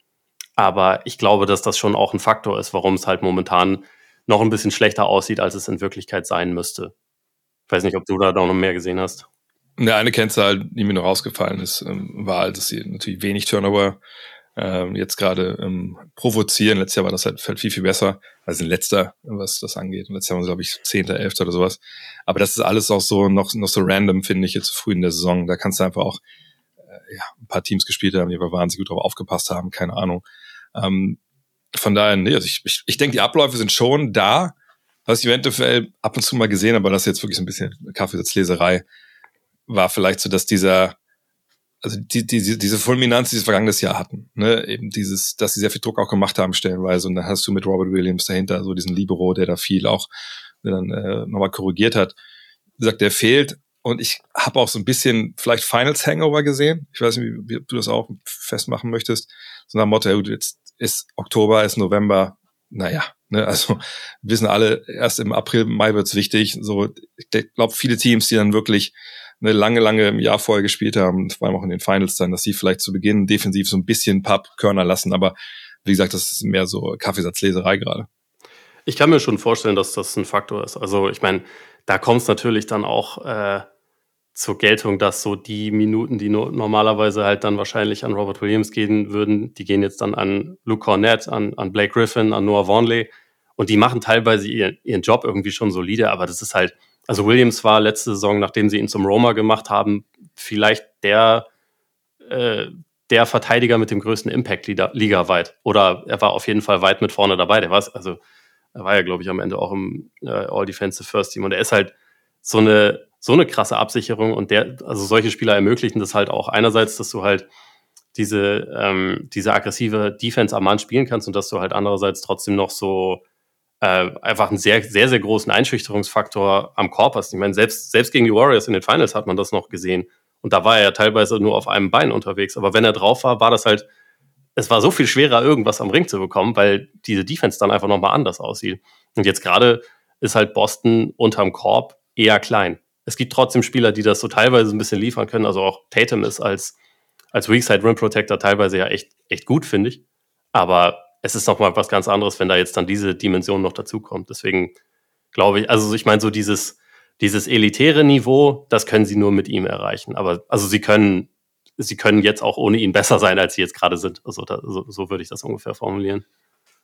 aber ich glaube, dass das schon auch ein Faktor ist, warum es halt momentan noch ein bisschen schlechter aussieht, als es in Wirklichkeit sein müsste. Ich weiß nicht, ob du da noch mehr gesehen hast. Ja, eine Kennzahl, die mir noch rausgefallen ist, ähm, war, halt, dass sie natürlich wenig Turnover ähm, jetzt gerade ähm, provozieren. Letztes Jahr war das halt, viel, viel besser als ein letzter, was das angeht. Und letztes Jahr waren sie, glaube ich, Zehnter, Elfter oder sowas. Aber das ist alles auch so noch, noch so random, finde ich, jetzt zu früh in der Saison. Da kannst du einfach auch äh, ja, ein paar Teams gespielt haben, die aber wahnsinnig gut drauf aufgepasst haben, keine Ahnung. Ähm, von daher, nee, also ich, ich, ich denke, die Abläufe sind schon da, was ich eventuell ab und zu mal gesehen, aber das ist jetzt wirklich so ein bisschen Kaffeesatzleserei, war vielleicht so, dass dieser also die, die, diese Fulminanz, die sie vergangenes Jahr hatten, ne, eben dieses, dass sie sehr viel Druck auch gemacht haben stellenweise und dann hast du mit Robert Williams dahinter so diesen Libero, der da viel auch dann äh, nochmal korrigiert hat. Wie gesagt, der fehlt und ich habe auch so ein bisschen vielleicht Finals Hangover gesehen. Ich weiß nicht, wie, du das auch festmachen möchtest. So nach dem Motto, jetzt ist Oktober, ist November, naja, ne, also wissen alle, erst im April, Mai wird's wichtig. So, ich glaube, viele Teams, die dann wirklich eine lange, lange im Jahr vorher gespielt haben, vor allem auch in den Finals dann, dass sie vielleicht zu Beginn defensiv so ein bisschen Pappkörner lassen. Aber wie gesagt, das ist mehr so Kaffeesatzleserei gerade. Ich kann mir schon vorstellen, dass das ein Faktor ist. Also ich meine, da kommt es natürlich dann auch äh, zur Geltung, dass so die Minuten, die no normalerweise halt dann wahrscheinlich an Robert Williams gehen würden, die gehen jetzt dann an Luke Cornett, an, an Blake Griffin, an Noah Vaughnley. Und die machen teilweise ihren, ihren Job irgendwie schon solide, aber das ist halt, also Williams war letzte Saison, nachdem sie ihn zum Roma gemacht haben, vielleicht der, äh, der Verteidiger mit dem größten Impact ligaweit. Oder er war auf jeden Fall weit mit vorne dabei. Der war also er war ja, glaube ich, am Ende auch im äh, All-Defensive First Team. Und er ist halt so eine, so eine krasse Absicherung. Und der, also solche Spieler ermöglichen das halt auch einerseits, dass du halt diese, ähm, diese aggressive Defense am Mann spielen kannst und dass du halt andererseits trotzdem noch so äh, einfach einen sehr, sehr, sehr großen Einschüchterungsfaktor am Korb hast. Ich meine, selbst, selbst gegen die Warriors in den Finals hat man das noch gesehen. Und da war er ja teilweise nur auf einem Bein unterwegs. Aber wenn er drauf war, war das halt, es war so viel schwerer, irgendwas am Ring zu bekommen, weil diese Defense dann einfach nochmal anders aussieht. Und jetzt gerade ist halt Boston unterm Korb eher klein. Es gibt trotzdem Spieler, die das so teilweise ein bisschen liefern können. Also auch Tatum ist als, als Weakside Rim Protector teilweise ja echt, echt gut, finde ich. Aber es ist nochmal was ganz anderes, wenn da jetzt dann diese Dimension noch dazukommt. Deswegen glaube ich, also ich meine, so dieses, dieses elitäre Niveau, das können sie nur mit ihm erreichen. Aber also sie können, sie können jetzt auch ohne ihn besser sein, als sie jetzt gerade sind. Also da, so, so würde ich das ungefähr formulieren.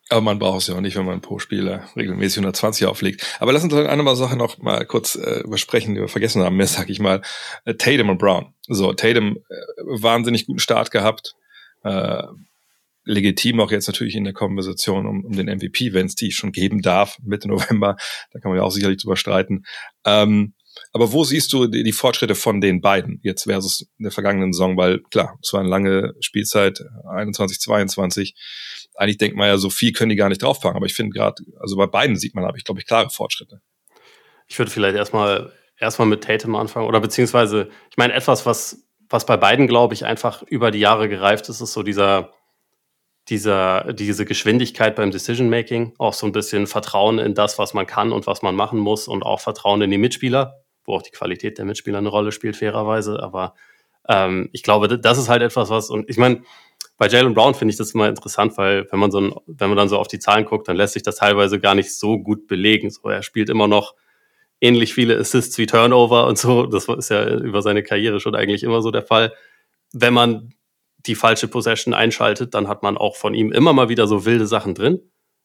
Aber man braucht es ja auch nicht, wenn man pro Spieler regelmäßig 120 auflegt. Aber lass uns eine andere Sache noch mal kurz äh, übersprechen, die wir vergessen haben, mehr sag ich mal. Äh, Tatum und Brown. So, Tatum äh, wahnsinnig guten Start gehabt. Äh, legitim auch jetzt natürlich in der Konversation um, um den MVP, wenn es die schon geben darf, Mitte November. Da kann man ja auch sicherlich drüber streiten. Ähm, aber wo siehst du die, die, Fortschritte von den beiden jetzt versus der vergangenen Saison? Weil klar, es war eine lange Spielzeit, 21, 22. Eigentlich denkt man ja, so viel können die gar nicht draufpacken. Aber ich finde gerade, also bei beiden sieht man, habe ich glaube ich, klare Fortschritte. Ich würde vielleicht erstmal erstmal mit Tatum anfangen oder beziehungsweise, ich meine, etwas, was, was bei beiden, glaube ich, einfach über die Jahre gereift ist, ist so dieser, dieser, diese Geschwindigkeit beim Decision Making, auch so ein bisschen Vertrauen in das, was man kann und was man machen muss und auch Vertrauen in die Mitspieler, wo auch die Qualität der Mitspieler eine Rolle spielt, fairerweise. Aber ähm, ich glaube, das ist halt etwas, was, und ich meine, bei Jalen Brown finde ich das immer interessant, weil wenn man so ein, wenn man dann so auf die Zahlen guckt, dann lässt sich das teilweise gar nicht so gut belegen. So, er spielt immer noch ähnlich viele Assists wie Turnover und so. Das ist ja über seine Karriere schon eigentlich immer so der Fall. Wenn man die falsche Possession einschaltet, dann hat man auch von ihm immer mal wieder so wilde Sachen drin.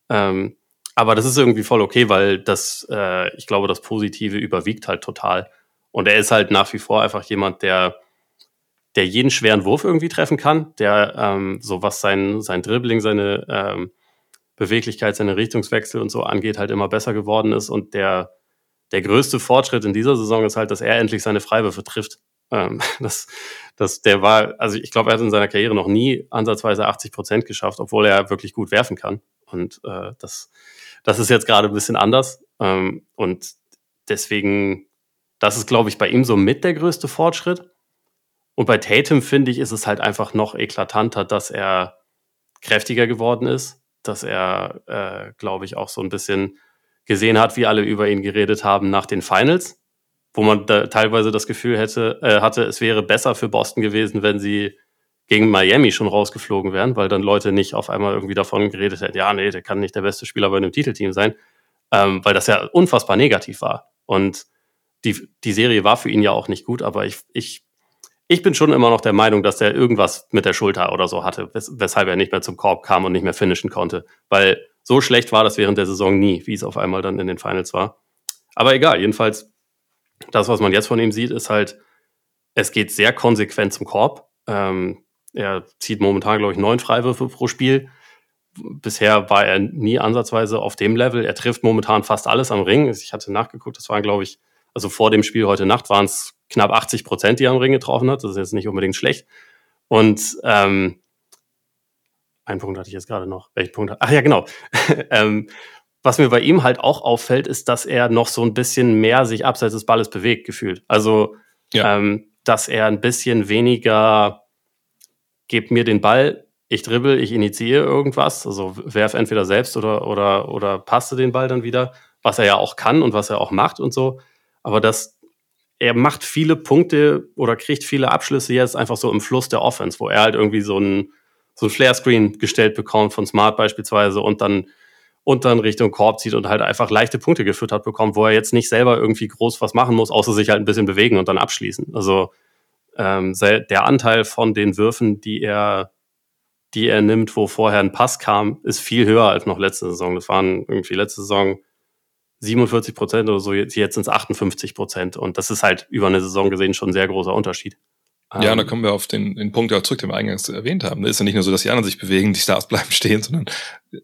Ähm, aber das ist irgendwie voll okay, weil das, äh, ich glaube, das Positive überwiegt halt total. Und er ist halt nach wie vor einfach jemand, der, der jeden schweren Wurf irgendwie treffen kann, der ähm, so was sein, sein Dribbling, seine ähm, Beweglichkeit, seine Richtungswechsel und so angeht, halt immer besser geworden ist. Und der, der größte Fortschritt in dieser Saison ist halt, dass er endlich seine Freiwürfe trifft. Ähm, das, das, der war, also ich glaube, er hat in seiner Karriere noch nie ansatzweise 80 Prozent geschafft, obwohl er wirklich gut werfen kann. Und äh, das, das ist jetzt gerade ein bisschen anders. Ähm, und deswegen, das ist, glaube ich, bei ihm so mit der größte Fortschritt. Und bei Tatum, finde ich, ist es halt einfach noch eklatanter, dass er kräftiger geworden ist, dass er, äh, glaube ich, auch so ein bisschen gesehen hat, wie alle über ihn geredet haben nach den Finals wo man da teilweise das Gefühl hätte, äh, hatte, es wäre besser für Boston gewesen, wenn sie gegen Miami schon rausgeflogen wären, weil dann Leute nicht auf einmal irgendwie davon geredet hätten, ja, nee, der kann nicht der beste Spieler bei einem Titelteam sein, ähm, weil das ja unfassbar negativ war. Und die, die Serie war für ihn ja auch nicht gut, aber ich, ich, ich bin schon immer noch der Meinung, dass er irgendwas mit der Schulter oder so hatte, wes weshalb er nicht mehr zum Korb kam und nicht mehr finishen konnte. Weil so schlecht war das während der Saison nie, wie es auf einmal dann in den Finals war. Aber egal, jedenfalls, das, was man jetzt von ihm sieht, ist halt, es geht sehr konsequent zum Korb. Ähm, er zieht momentan, glaube ich, neun Freiwürfe pro Spiel. Bisher war er nie ansatzweise auf dem Level. Er trifft momentan fast alles am Ring. Ich hatte nachgeguckt, das waren, glaube ich, also vor dem Spiel heute Nacht waren es knapp 80 Prozent, die er am Ring getroffen hat. Das ist jetzt nicht unbedingt schlecht. Und ähm, einen Punkt hatte ich jetzt gerade noch. Welchen Punkt? Ach ja, genau. ähm, was mir bei ihm halt auch auffällt, ist, dass er noch so ein bisschen mehr sich abseits des Balles bewegt, gefühlt. Also, ja. ähm, dass er ein bisschen weniger, gebt mir den Ball, ich dribbel, ich initiiere irgendwas, also werf entweder selbst oder, oder, oder passe den Ball dann wieder, was er ja auch kann und was er auch macht und so. Aber das, er macht viele Punkte oder kriegt viele Abschlüsse jetzt einfach so im Fluss der Offense, wo er halt irgendwie so ein, so ein Flare-Screen gestellt bekommt von Smart beispielsweise und dann und dann Richtung Korb zieht und halt einfach leichte Punkte gefüttert bekommt, wo er jetzt nicht selber irgendwie groß was machen muss, außer sich halt ein bisschen bewegen und dann abschließen. Also ähm, der Anteil von den Würfen, die er, die er nimmt, wo vorher ein Pass kam, ist viel höher als noch letzte Saison. Das waren irgendwie letzte Saison 47 Prozent oder so, jetzt sind es 58 Prozent. Und das ist halt über eine Saison gesehen schon ein sehr großer Unterschied. Ja, und da ähm, kommen wir auf den, den Punkt zurück, den wir eingangs erwähnt haben. Es ist ja nicht nur so, dass die anderen sich bewegen, die Stars bleiben stehen, sondern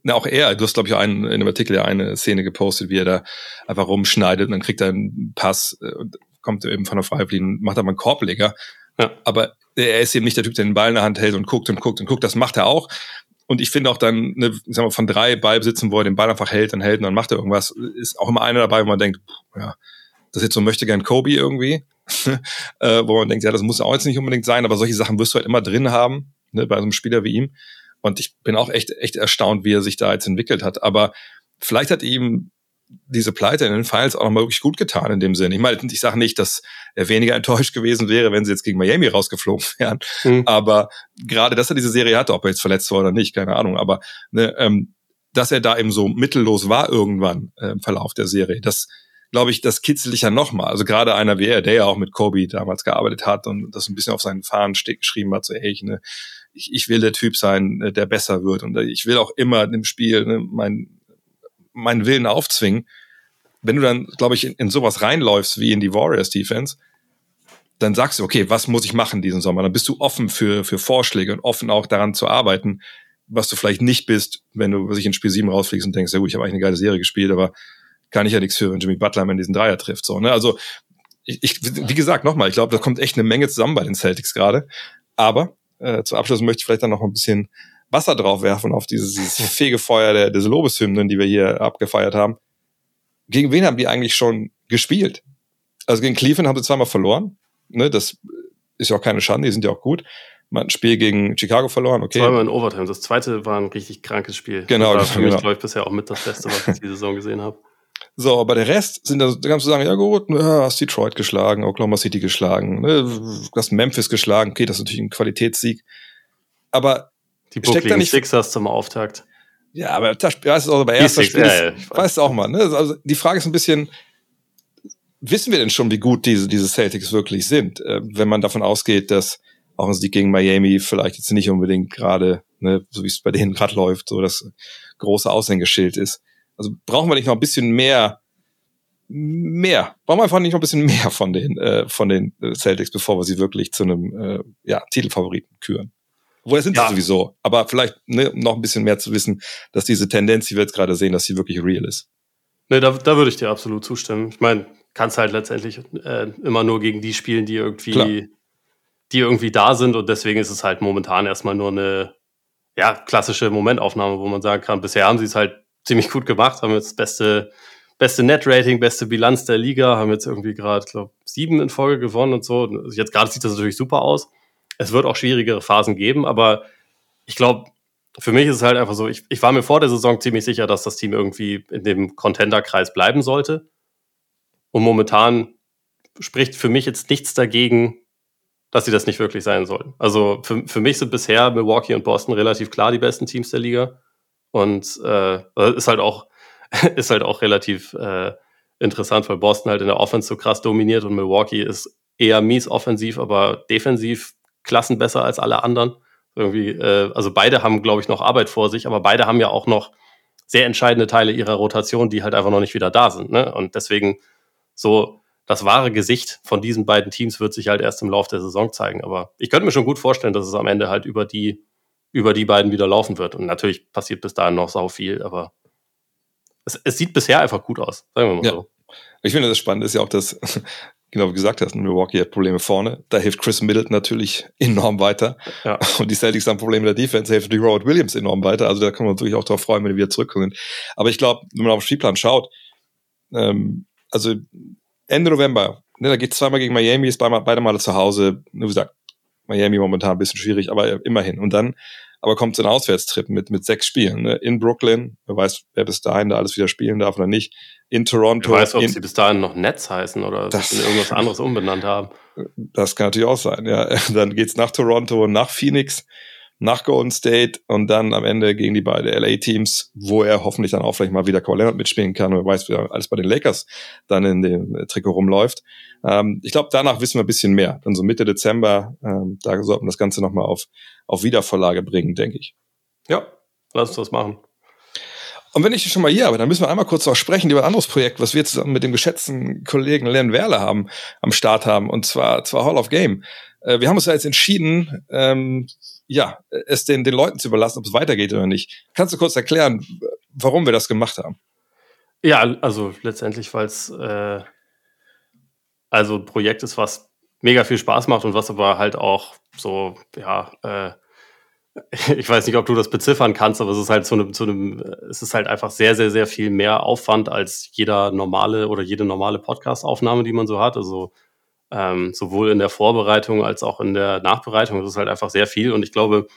na, auch er, du hast, glaube ich, auch einen, in einem Artikel ja eine Szene gepostet, wie er da einfach rumschneidet und dann kriegt er einen Pass äh, und kommt eben von der Freiwilligen, macht aber einen Korbleger. Ja. Aber er ist eben nicht der Typ, der den Ball in der Hand hält und guckt und guckt und guckt. Das macht er auch. Und ich finde auch dann, ne, sagen wir, von drei Ballbesitzen, wo er den Ball einfach hält und hält und dann macht er irgendwas, ist auch immer einer dabei, wo man denkt, ja, das ist jetzt so möchte gern Kobe irgendwie. äh, wo man denkt, ja, das muss auch jetzt nicht unbedingt sein, aber solche Sachen wirst du halt immer drin haben, ne, bei so einem Spieler wie ihm. Und ich bin auch echt, echt erstaunt, wie er sich da jetzt entwickelt hat. Aber vielleicht hat ihm diese Pleite in den Finals auch nochmal wirklich gut getan in dem Sinn. Ich meine, ich sage nicht, dass er weniger enttäuscht gewesen wäre, wenn sie jetzt gegen Miami rausgeflogen wären. Mhm. Aber gerade, dass er diese Serie hatte, ob er jetzt verletzt war oder nicht, keine Ahnung. Aber ne, ähm, dass er da eben so mittellos war irgendwann äh, im Verlauf der Serie, das glaube ich, das kitzelt dich ja nochmal. Also gerade einer wie er, der ja auch mit Kobe damals gearbeitet hat und das ein bisschen auf seinen Fahnen geschrieben hat, so, hey, ich, ne, ich, ich will der Typ sein, äh, der besser wird und ich will auch immer im Spiel ne, mein, meinen Willen aufzwingen. Wenn du dann, glaube ich, in, in sowas reinläufst wie in die Warriors Defense, dann sagst du, okay, was muss ich machen diesen Sommer? Dann bist du offen für, für Vorschläge und offen auch daran zu arbeiten, was du vielleicht nicht bist, wenn du sich in Spiel 7 rausfliegst und denkst, ja gut, ich habe eigentlich eine geile Serie gespielt, aber kann ich ja nichts für, wenn Jimmy Butler in diesen Dreier trifft. So, ne? Also ich, ich, wie gesagt, nochmal, ich glaube, da kommt echt eine Menge zusammen bei den Celtics gerade. Aber äh, zu Abschluss möchte ich vielleicht dann noch ein bisschen Wasser drauf werfen auf dieses, dieses Fegefeuer der, des Lobeshymnen, die wir hier abgefeiert haben. Gegen wen haben die eigentlich schon gespielt? Also gegen Cleveland haben sie zweimal verloren. Ne, das ist ja auch keine Schande, die sind ja auch gut. Man hat ein Spiel gegen Chicago verloren, okay. Zweimal in Overtime. Das zweite war ein richtig krankes Spiel. Genau. Das war für genau. mich, glaube ich, bisher auch mit das Beste, was ich diese Saison gesehen habe. So, aber der Rest sind da, da kannst du sagen, ja gut, ne, hast Detroit geschlagen, Oklahoma City geschlagen, ne, hast Memphis geschlagen, okay, das ist natürlich ein Qualitätssieg. Aber die steckt da nicht Sixers zum Auftakt. Ja, aber das weißt du auch, bei erster Spiel, ja, ja, weißt du auch mal, ne? Also die Frage ist ein bisschen, wissen wir denn schon, wie gut diese, diese Celtics wirklich sind, äh, wenn man davon ausgeht, dass auch ein Sieg gegen Miami vielleicht jetzt nicht unbedingt gerade, ne, so wie es bei denen gerade läuft, so das große Aushängeschild ist. Also brauchen wir nicht noch ein bisschen mehr, mehr, brauchen wir einfach nicht noch ein bisschen mehr von den, äh, von den Celtics, bevor wir sie wirklich zu einem äh, ja, Titelfavoriten küren. Obwohl, das sind ja. sie sowieso. Aber vielleicht ne, noch ein bisschen mehr zu wissen, dass diese Tendenz, die wir jetzt gerade sehen, dass sie wirklich real ist. Ne, da, da würde ich dir absolut zustimmen. Ich meine, kannst halt letztendlich äh, immer nur gegen die spielen, die irgendwie, Klar. die irgendwie da sind. Und deswegen ist es halt momentan erstmal nur eine ja, klassische Momentaufnahme, wo man sagen kann, bisher haben sie es halt ziemlich gut gemacht, haben jetzt beste, beste Net-Rating, beste Bilanz der Liga, haben jetzt irgendwie gerade, glaube sieben in Folge gewonnen und so. Jetzt gerade sieht das natürlich super aus. Es wird auch schwierigere Phasen geben, aber ich glaube, für mich ist es halt einfach so, ich, ich war mir vor der Saison ziemlich sicher, dass das Team irgendwie in dem Contender-Kreis bleiben sollte. Und momentan spricht für mich jetzt nichts dagegen, dass sie das nicht wirklich sein sollen. Also für, für mich sind bisher Milwaukee und Boston relativ klar die besten Teams der Liga. Und äh, ist halt auch, ist halt auch relativ äh, interessant, weil Boston halt in der Offense so krass dominiert und Milwaukee ist eher mies offensiv, aber defensiv klassen besser als alle anderen. Irgendwie, äh, also beide haben, glaube ich, noch Arbeit vor sich, aber beide haben ja auch noch sehr entscheidende Teile ihrer Rotation, die halt einfach noch nicht wieder da sind. Ne? Und deswegen so das wahre Gesicht von diesen beiden Teams wird sich halt erst im Laufe der Saison zeigen. Aber ich könnte mir schon gut vorstellen, dass es am Ende halt über die, über die beiden wieder laufen wird. Und natürlich passiert bis dahin noch sau viel, aber es, es sieht bisher einfach gut aus, sagen wir mal Ja. so. Ich finde, das Spannende ist ja auch, dass, genau wie du gesagt hast, Milwaukee hat Probleme vorne. Da hilft Chris Middleton natürlich enorm weiter. Ja. Und die Celtics haben Probleme der Defense, hilft die Robert Williams enorm weiter. Also da kann man natürlich auch darauf freuen, wenn die wieder zurückkommen. Aber ich glaube, wenn man auf den Spielplan schaut, ähm, also Ende November, ne, da geht zweimal gegen Miami, ist beide, beide Male zu Hause. Wie gesagt, Miami momentan ein bisschen schwierig, aber immerhin. Und dann aber kommt so ein Auswärtstrip mit, mit sechs Spielen. Ne? In Brooklyn, wer weiß, wer bis dahin da alles wieder spielen darf oder nicht. In Toronto. Ich weiß, ob in, sie bis dahin noch Netz heißen oder Das- irgendwas anderes umbenannt haben. Das kann natürlich auch sein, ja. Dann geht's nach Toronto, nach Phoenix, nach Golden State und dann am Ende gegen die beiden LA-Teams, wo er hoffentlich dann auch vielleicht mal wieder Kawhi Leonard mitspielen kann und wer weiß, wie alles bei den Lakers dann in dem Trikot rumläuft. Ähm, ich glaube, danach wissen wir ein bisschen mehr. Dann so Mitte Dezember, ähm, da sollten wir das Ganze nochmal auf, auf Wiedervorlage bringen, denke ich. Ja, lass uns das machen. Und wenn ich schon mal hier habe, dann müssen wir einmal kurz noch sprechen über ein anderes Projekt, was wir zusammen mit dem geschätzten Kollegen Len Werle haben, am Start haben, und zwar, zwar Hall of Game. Äh, wir haben uns ja jetzt entschieden, ähm, ja, es den, den Leuten zu überlassen, ob es weitergeht oder nicht. Kannst du kurz erklären, warum wir das gemacht haben? Ja, also letztendlich, weil es äh, also ein Projekt ist, was mega viel Spaß macht und was aber halt auch so, ja, äh, ich weiß nicht, ob du das beziffern kannst, aber es ist halt zu einem, zu einem, es ist halt einfach sehr, sehr, sehr viel mehr Aufwand als jeder normale oder jede normale Podcast-Aufnahme, die man so hat. Also ähm, sowohl in der Vorbereitung als auch in der Nachbereitung. Das ist halt einfach sehr viel. Und ich glaube,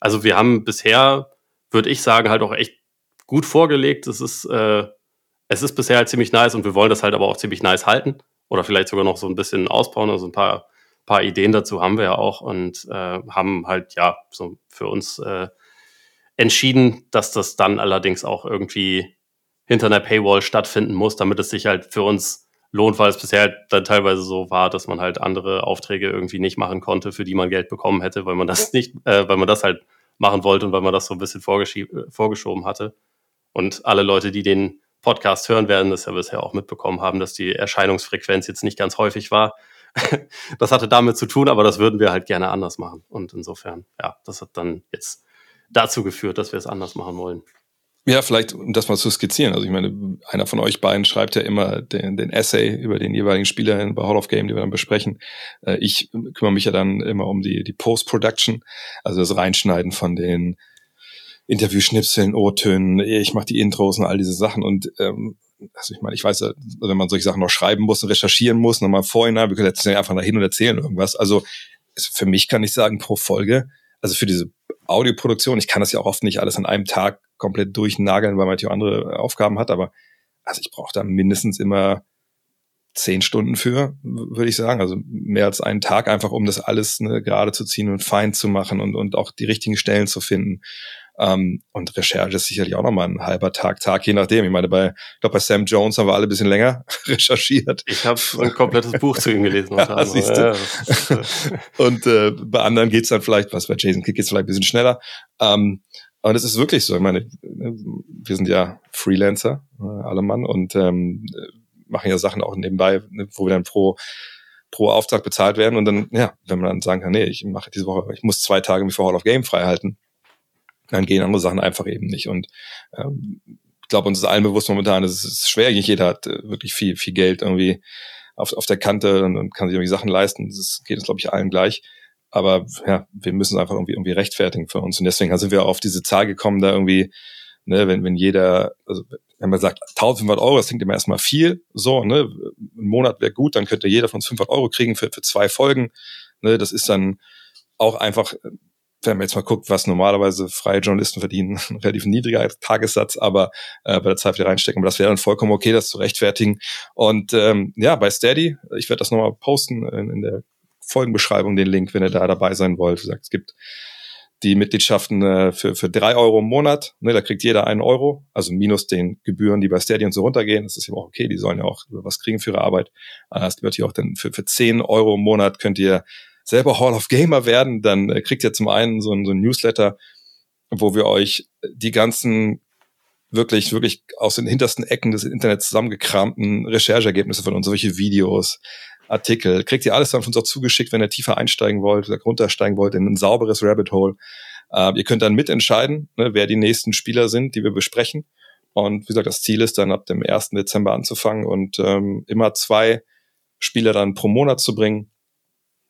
also wir haben bisher, würde ich sagen, halt auch echt gut vorgelegt. Es ist, äh, es ist bisher halt ziemlich nice und wir wollen das halt aber auch ziemlich nice halten. Oder vielleicht sogar noch so ein bisschen ausbauen. Also ein paar, paar Ideen dazu haben wir ja auch und äh, haben halt ja so für uns äh, entschieden, dass das dann allerdings auch irgendwie hinter einer Paywall stattfinden muss, damit es sich halt für uns lohnt, weil es bisher halt dann teilweise so war, dass man halt andere Aufträge irgendwie nicht machen konnte, für die man Geld bekommen hätte, weil man das nicht, äh, weil man das halt machen wollte und weil man das so ein bisschen äh, vorgeschoben hatte. Und alle Leute, die den Podcast hören, werden das ja bisher auch mitbekommen haben, dass die Erscheinungsfrequenz jetzt nicht ganz häufig war. das hatte damit zu tun, aber das würden wir halt gerne anders machen. Und insofern, ja, das hat dann jetzt dazu geführt, dass wir es anders machen wollen. Ja, vielleicht, um das mal zu skizzieren. Also ich meine, einer von euch beiden schreibt ja immer den, den Essay über den jeweiligen Spieler bei Hall of Game, die wir dann besprechen. Äh, Ich kümmere mich ja dann immer um die, die Post-Production, also das Reinschneiden von den Interviewschnipseln, O-Tönen, ich mache die Intros und all diese Sachen. Und ähm, also ich meine, ich weiß wenn man solche Sachen noch schreiben muss und recherchieren muss, nochmal vorhinein, wir können jetzt einfach nach hin und erzählen irgendwas. Also für mich kann ich sagen, pro Folge, also für diese Audioproduktion, ich kann das ja auch oft nicht alles an einem Tag komplett durchnageln, weil man natürlich andere Aufgaben hat, aber also ich brauche da mindestens immer zehn Stunden für, würde ich sagen. Also mehr als einen Tag einfach, um das alles ne, gerade zu ziehen und fein zu machen und, und auch die richtigen Stellen zu finden. Ähm, und Recherche ist sicherlich auch nochmal ein halber Tag, Tag, je nachdem. Ich meine, bei, ich glaube, bei Sam Jones haben wir alle ein bisschen länger recherchiert. Ich habe ein komplettes Buch zu ihm gelesen. Ja, siehst du. Ja, äh, Und äh, bei anderen geht's dann vielleicht, was bei Jason Kidd geht's vielleicht ein bisschen schneller. Ähm, aber das ist wirklich so. Ich meine, wir sind ja Freelancer, äh, alle Mann, und ähm, machen ja Sachen auch nebenbei, ne, wo wir dann pro pro Auftrag bezahlt werden. Und dann, ja, wenn man dann sagen kann, nee, ich mache diese Woche, ich muss zwei Tage mich für Hall of Game frei halten, dann gehen andere Sachen einfach eben nicht. Und ähm, ich glaube, uns ist allen bewusst momentan, es ist schwer, nicht jeder hat äh, wirklich viel, viel Geld irgendwie auf, auf der Kante und, und kann sich irgendwie Sachen leisten. Das geht uns, glaube ich, allen gleich. Aber ja, wir müssen es einfach irgendwie, irgendwie rechtfertigen für uns. Und deswegen sind wir auf diese Zahl gekommen, da irgendwie, ne, wenn, wenn jeder, also wenn man sagt 1500 Euro, das klingt immer erstmal viel, so, ne, ein Monat wäre gut, dann könnte jeder von uns 500 Euro kriegen für, für zwei Folgen. Ne, das ist dann auch einfach wenn man jetzt mal guckt, was normalerweise freie Journalisten verdienen, ein relativ niedriger Tagessatz, aber äh, bei der Zeit wieder reinstecken. Aber das wäre dann vollkommen okay, das zu rechtfertigen. Und ähm, ja, bei Steady, ich werde das nochmal posten in, in der Folgenbeschreibung, den Link, wenn ihr da dabei sein wollt. Wie gesagt, es gibt die Mitgliedschaften äh, für, für drei Euro im Monat. Ne, da kriegt jeder einen Euro, also minus den Gebühren, die bei Steady und so runtergehen. Das ist ja auch okay, die sollen ja auch was kriegen für ihre Arbeit. Äh, es gibt natürlich auch dann für, für zehn Euro im Monat könnt ihr selber Hall of Gamer werden, dann äh, kriegt ihr zum einen so ein, so ein Newsletter, wo wir euch die ganzen wirklich, wirklich aus den hintersten Ecken des Internets zusammengekramten Rechercheergebnisse von uns, solche Videos, Artikel, kriegt ihr alles dann von uns auch zugeschickt, wenn ihr tiefer einsteigen wollt, oder runtersteigen wollt in ein sauberes Rabbit Hole. Äh, ihr könnt dann mitentscheiden, ne, wer die nächsten Spieler sind, die wir besprechen. Und wie gesagt, das Ziel ist dann ab dem 1. Dezember anzufangen und ähm, immer zwei Spieler dann pro Monat zu bringen.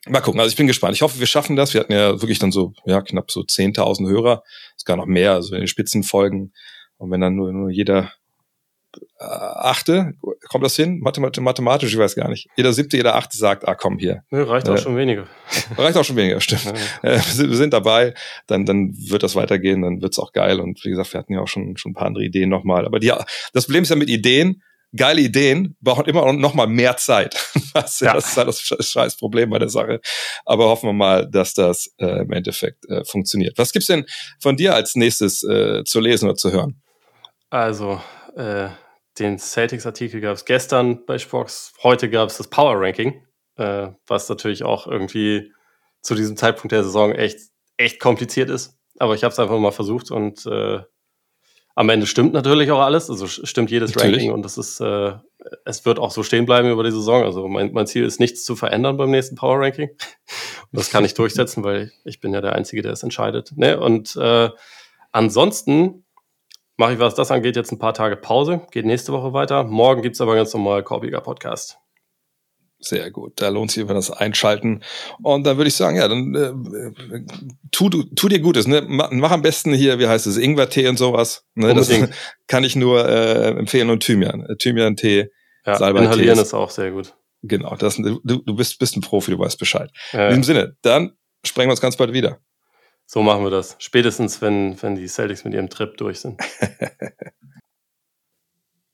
Mal gucken, also ich bin gespannt. Ich hoffe, wir schaffen das. Wir hatten ja wirklich dann so, ja, knapp so 10.000 Hörer. Ist gar noch mehr, also in den Spitzenfolgen. Und wenn dann nur, nur jeder äh, Achte, kommt das hin? Mathemat mathematisch, ich weiß gar nicht. Jeder Siebte, jeder Achte sagt, ah komm hier. Nee, reicht auch äh, schon weniger. Reicht auch schon weniger, stimmt. Ja. Äh, wir sind dabei, dann, dann wird das weitergehen, dann wird's auch geil. Und wie gesagt, wir hatten ja auch schon, schon ein paar andere Ideen nochmal. Aber die, das Problem ist ja mit Ideen, geile Ideen brauchen immer noch mal mehr Zeit. Das, ja. das ist halt das scheiß Problem bei der Sache. Aber hoffen wir mal, dass das äh, im Endeffekt äh, funktioniert. Was gibt's denn von dir als nächstes äh, zu lesen oder zu hören? Also, äh, den Celtics-Artikel gab es gestern bei Spox. Heute gab es das Power Ranking, äh, was natürlich auch irgendwie zu diesem Zeitpunkt der Saison echt, echt kompliziert ist. Aber ich habe es einfach mal versucht und äh, am Ende stimmt natürlich auch alles, also stimmt jedes natürlich. Ranking und das ist, äh, es wird auch so stehen bleiben über die Saison. Also mein, mein Ziel ist nichts zu verändern beim nächsten Power Ranking. Und das kann ich durchsetzen, weil ich bin ja der Einzige, der es entscheidet. Ne? Und äh, ansonsten mache ich, was das angeht, jetzt ein paar Tage Pause. Geht nächste Woche weiter. Morgen gibt's aber ganz normal Korbiger Podcast. Sehr gut, da lohnt sich immer das Einschalten. Und dann würde ich sagen, ja, dann äh, tu, tu dir Gutes. Ne? Mach am besten hier, wie heißt es, Ingwer-Tee und sowas. Ne? Das kann ich nur äh, empfehlen und Thymian. Äh, Thymian-Tee, ja, Salbei-Tee. Inhalieren ist auch sehr gut. Genau, das, du, du bist, bist ein Profi, du weißt Bescheid. Ja. In diesem Sinne, dann sprechen wir uns ganz bald wieder. So machen wir das. Spätestens, wenn, wenn die Celtics mit ihrem Trip durch sind.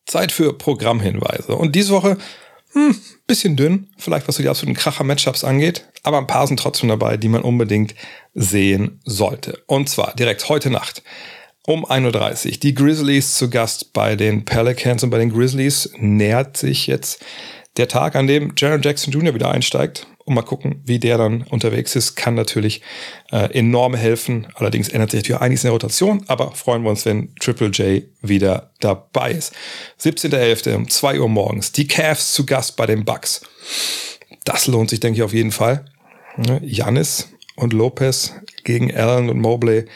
Zeit für Programmhinweise. Und diese Woche hm, bisschen dünn, vielleicht was so die absoluten Kracher-Matchups angeht, aber ein paar sind trotzdem dabei, die man unbedingt sehen sollte. Und zwar direkt heute Nacht um 1.30 Uhr. Die Grizzlies zu Gast bei den Pelicans und bei den Grizzlies nähert sich jetzt der Tag, an dem Jaron Jackson Jr. wieder einsteigt und mal gucken, wie der dann unterwegs ist, kann natürlich äh, enorm helfen. Allerdings ändert sich natürlich einiges in der Rotation, aber freuen wir uns, wenn Triple J wieder dabei ist. 17.11. um 2 Uhr morgens. Die Cavs zu Gast bei den Bucks. Das lohnt sich, denke ich, auf jeden Fall. Janis und Lopez gegen Allen und Mobley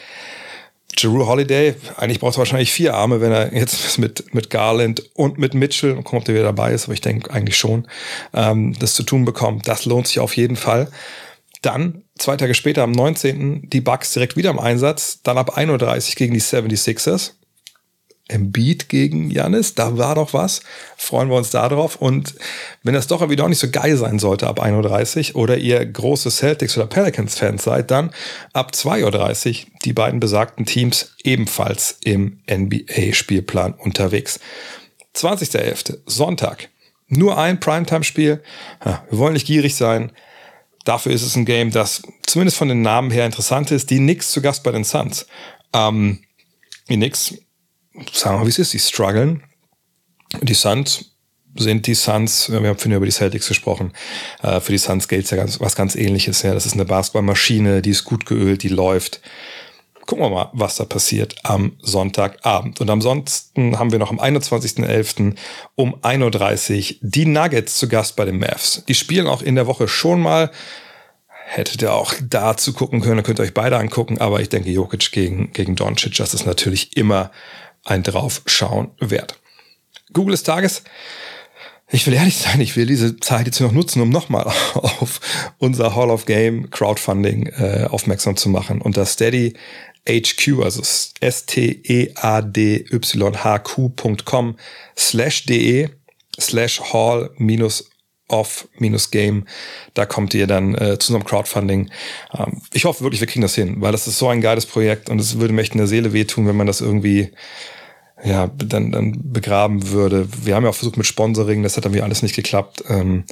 Jeru Holiday, eigentlich braucht er wahrscheinlich vier Arme, wenn er jetzt mit, mit Garland und mit Mitchell, und gucken, ob der wieder dabei ist, aber ich denke eigentlich schon, ähm, das zu tun bekommt. Das lohnt sich auf jeden Fall. Dann, zwei Tage später, am 19. die Bucks direkt wieder im Einsatz, dann ab 1.30 Uhr gegen die 76ers. Embiid gegen Janis, da war doch was. Freuen wir uns darauf. Und wenn das doch irgendwie doch nicht so geil sein sollte ab 1.30 Uhr oder ihr große Celtics oder Pelicans-Fans seid, dann ab 2.30 Uhr die beiden besagten Teams ebenfalls im NBA-Spielplan unterwegs. 20.11. Sonntag. Nur ein Primetime-Spiel. Wir wollen nicht gierig sein. Dafür ist es ein Game, das zumindest von den Namen her interessant ist. Die Knicks zu Gast bei den Suns. Ähm, die Knicks sagen wir mal, wie es ist, die strugglen. Die Suns sind die Suns, wir haben vorhin über die Celtics gesprochen, äh, für die Suns gilt ja ganz, was ganz ähnliches. Ja. Das ist eine Basketballmaschine, die ist gut geölt, die läuft. Gucken wir mal, was da passiert am Sonntagabend. Und ansonsten haben wir noch am 21.11. um 1.30 Uhr die Nuggets zu Gast bei den Mavs. Die spielen auch in der Woche schon mal. Hättet ihr auch da zu gucken können, könnt ihr euch beide angucken. Aber ich denke, Jokic gegen, gegen Doncic, das ist natürlich immer ein Draufschauen wert. Google des Tages. Ich will ehrlich sein, ich will diese Zeit jetzt noch nutzen, um nochmal auf unser Hall of Game Crowdfunding äh, aufmerksam zu machen. Unter Steady HQ, also S-T-E-A-D-Y-H-Q.com slash de slash hall minus off-game. Da kommt ihr dann äh, zu unserem Crowdfunding. Ähm, ich hoffe wirklich, wir kriegen das hin, weil das ist so ein geiles Projekt und es würde mir echt in der Seele wehtun, wenn man das irgendwie ja, dann, dann begraben würde. Wir haben ja auch versucht mit Sponsoring, das hat dann wieder alles nicht geklappt. Ähm,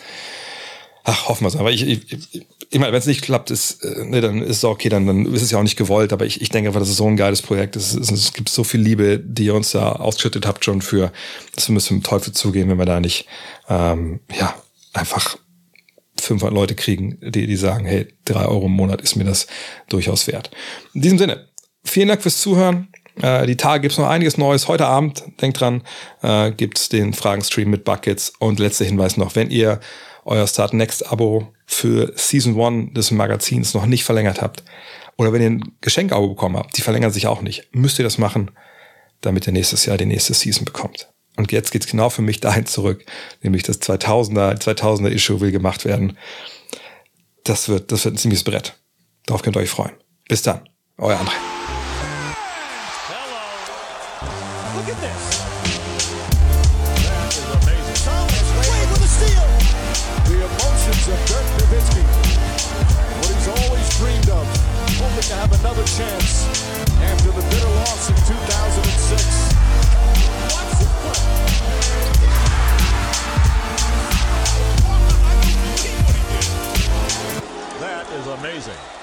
ach, hoffen wir es. Aber ich, ich, ich, ich meine, wenn es nicht klappt, ist, äh, ne, dann ist es okay, dann, dann ist es ja auch nicht gewollt. Aber ich, ich denke einfach, das ist so ein geiles Projekt. Es, es, es gibt so viel Liebe, die ihr uns da ausgeschüttet habt schon für. Das müssen wir dem Teufel zugehen, wenn wir da nicht, ähm, ja, einfach 500 Leute kriegen, die, die sagen, hey, drei Euro im Monat ist mir das durchaus wert. In diesem Sinne, vielen Dank fürs Zuhören. Äh, die Tage gibt's noch einiges Neues. Heute Abend, denkt dran, äh, gibt's den Fragenstream mit Buckets. Und letzter Hinweis noch, wenn ihr euer Start Next Abo für Season 1 des Magazins noch nicht verlängert habt, oder wenn ihr ein Geschenkabo bekommen habt, die verlängern sich auch nicht, müsst ihr das machen, damit ihr nächstes Jahr die nächste Season bekommt. Und jetzt geht's genau für mich dahin zurück, nämlich das 2000er, 2000er Issue will gemacht werden. Das wird, das wird ein ziemliches Brett. Darauf könnt ihr euch freuen. Bis dann. Euer André. Look amazing.